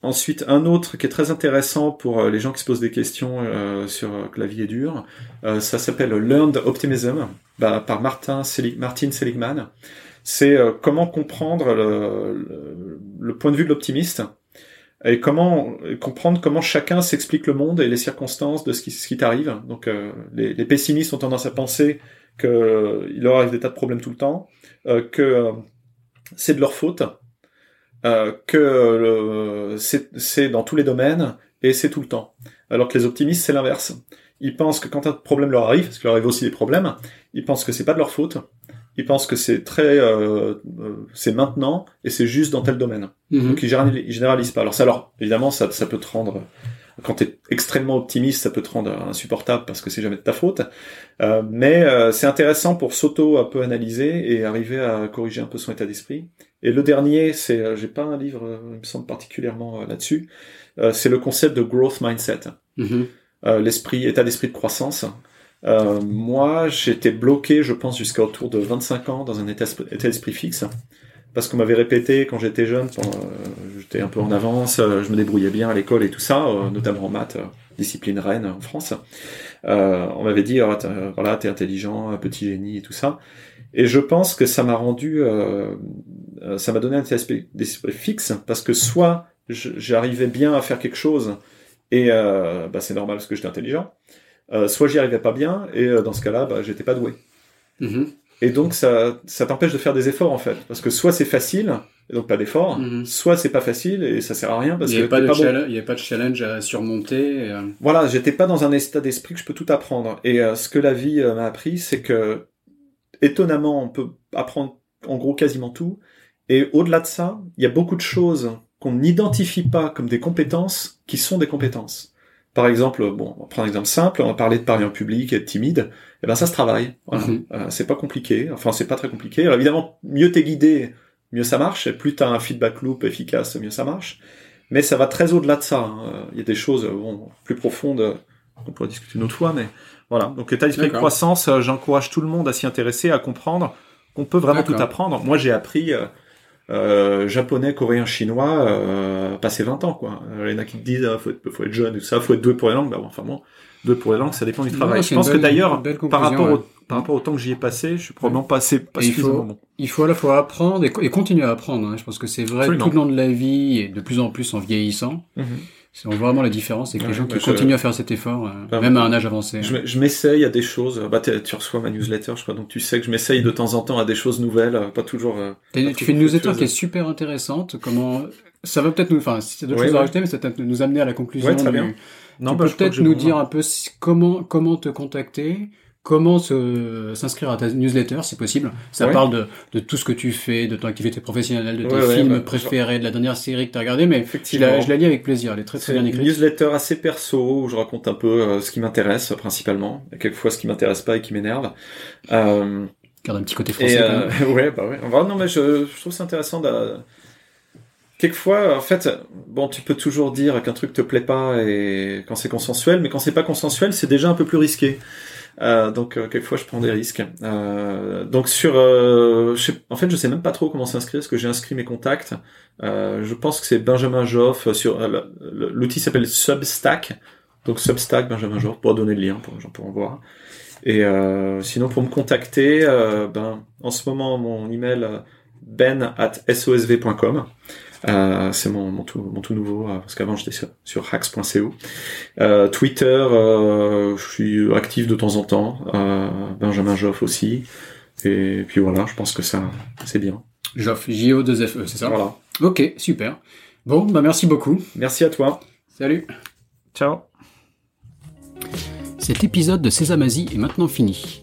Ensuite, un autre qui est très intéressant pour les gens qui se posent des questions sur que la vie est dure, ça s'appelle Learned Optimism bah, par Martin, Martin Seligman c'est euh, comment comprendre le, point de vue de l'optimiste et comment comprendre comment chacun s'explique le monde et les circonstances de ce qui, ce qui t'arrive. Donc euh, les, pessimistes ont tendance à penser qu'il leur arrive des tas de problèmes tout le temps, euh, que c'est de leur faute, que c'est dans tous les domaines et c'est tout le temps. Alors que les optimistes, c'est l'inverse. Ils pensent que quand un problème leur arrive, parce qu'il leur arrive aussi des problèmes, ils pensent que c'est pas de leur faute, ils pensent que c'est très, euh, euh, c'est maintenant et c'est juste dans tel domaine. Mhm. Donc ils généralisent, pas. Alors ça, alors évidemment, ça, ça peut te rendre, quand tu es extrêmement optimiste, ça peut te rendre insupportable parce que c'est jamais de ta faute. Euh, mais euh, c'est intéressant pour s'auto un peu analyser et arriver à corriger un peu son état d'esprit. Et le dernier, c'est, j'ai pas un livre, il me semble particulièrement là-dessus. c'est le concept de growth mindset. Mhm. l'esprit, état d'esprit de croissance. Euh, moi, j'étais bloqué, je pense, jusqu'à autour de 25 ans dans un état, d'esprit fixe. Parce qu'on m'avait répété quand j'étais jeune, euh, j'étais un peu en avance, euh, je me débrouillais bien à l'école et tout ça, notamment en maths, discipline reine en France. on m'avait dit, oh, voilà, t'es intelligent, petit génie et tout ça. Et je pense que ça m'a rendu, ça m'a donné un état d'esprit fixe, parce que soit j'arrivais bien à faire quelque chose, et bah, c'est normal parce que j'étais intelligent, euh, soit j'y arrivais pas bien, et euh, dans ce cas-là, bah, j'étais pas doué. Mm-hmm. Et donc ça, ça t'empêche de faire des efforts en fait, parce que soit c'est facile, et donc pas d'effort, mm-hmm. soit c'est pas facile et ça sert à rien parce il y que pas, de bon. il y a pas de challenge à surmonter. Euh. Voilà, j'étais pas dans un état d'esprit que je peux tout apprendre. Et ce que la vie m'a appris, c'est que étonnamment, on peut apprendre en gros quasiment tout. Et au-delà de ça, il y a beaucoup de choses qu'on n'identifie pas comme des compétences qui sont des compétences. Par exemple, bon, on va prendre un exemple simple, on va parler de parler en public, être timide, et eh ben ça se travaille. Voilà. Mhm. Euh, c'est pas compliqué, enfin c'est pas très compliqué. Alors évidemment, mieux t'es guidé, mieux ça marche, et plus t'as un feedback loop efficace, mieux ça marche. Mais ça va très au-delà de ça. Hein. Euh, il y a des choses bon, plus profondes qu'on pourrait discuter une autre fois, mais voilà. Donc l'état d'esprit de croissance, euh, j'encourage tout le monde à s'y intéresser, à comprendre qu'on peut vraiment tout apprendre. Moi j'ai appris euh, japonais, coréen, chinois, euh, passé 20 ans, quoi. Il y en a qui te disent, ah, faut, être, faut être jeune et tout ça, faut être doué pour les langues. Bah, enfin bon, doué pour les langues, ça dépend du travail. je pense que d'ailleurs, par rapport au, par rapport au temps que j'y ai passé, je suis probablement pas assez, pas suffisamment bon. Il faut à la fois apprendre et, continuer à apprendre. Hein. Je pense que c'est vrai tout le long de la vie et de plus en plus en vieillissant. Mm c'est vraiment la différence, c'est que les gens qui continuent à faire cet effort, euh, bah, même à un âge avancé. Je, m'essaye à des choses. Bah, tu reçois ma newsletter, je crois, donc tu sais que je m'essaye de temps en temps à des choses nouvelles, euh, pas toujours. Euh, tu fais une newsletter qui est super intéressante. Comment ça va peut-être nous, enfin, si d'autres choses à rajouter, mais ça va peut-être nous amener à la conclusion. très bien. Non, tu bah, peux peut-être nous dire un peu comment comment te contacter comment s'inscrire à ta newsletter si possible. Ça parle de, de, tout ce que tu fais, de ton activité professionnelle, de tes films bah, préférés, de la dernière série que tu as regardée, mais je la, je la lis avec plaisir, elle est très très bien écrite. une newsletter assez perso où je raconte un peu euh, ce qui m'intéresse principalement, et quelquefois ce qui m'intéresse pas et qui m'énerve. Euh, Garde un petit côté français. Euh, ouais, bah ouais. non, mais je, je trouve c'est intéressant de quelquefois, en fait, bon, tu peux toujours dire qu'un truc te plaît pas et quand c'est consensuel, mais quand c'est pas consensuel, c'est déjà un peu plus risqué. Euh, donc euh, quelquefois je prends des risques. Euh, donc sur, euh, je en fait je sais même pas trop comment s'inscrire parce que j'ai inscrit mes contacts. Euh, je pense que c'est Benjamin Joff sur l'outil s'appelle Substack. Donc Substack Benjamin Joff pour donner le lien pour les gens voir. Et sinon pour me contacter, ben en ce moment mon email ben at sosv.com. Euh, c'est mon, mon, tout, mon tout nouveau, euh, parce qu'avant j'étais sur, sur hacks.co. Euh, Twitter, euh, je suis actif de temps en temps. Benjamin Joff aussi. Et puis voilà, je pense que ça, c'est bien. Joff, J-O-2-F-E, c'est ça? Voilà. Ok, super. Bon, bah merci beaucoup. Merci à toi. Salut. Ciao. Cet épisode de Sésamazie est maintenant fini.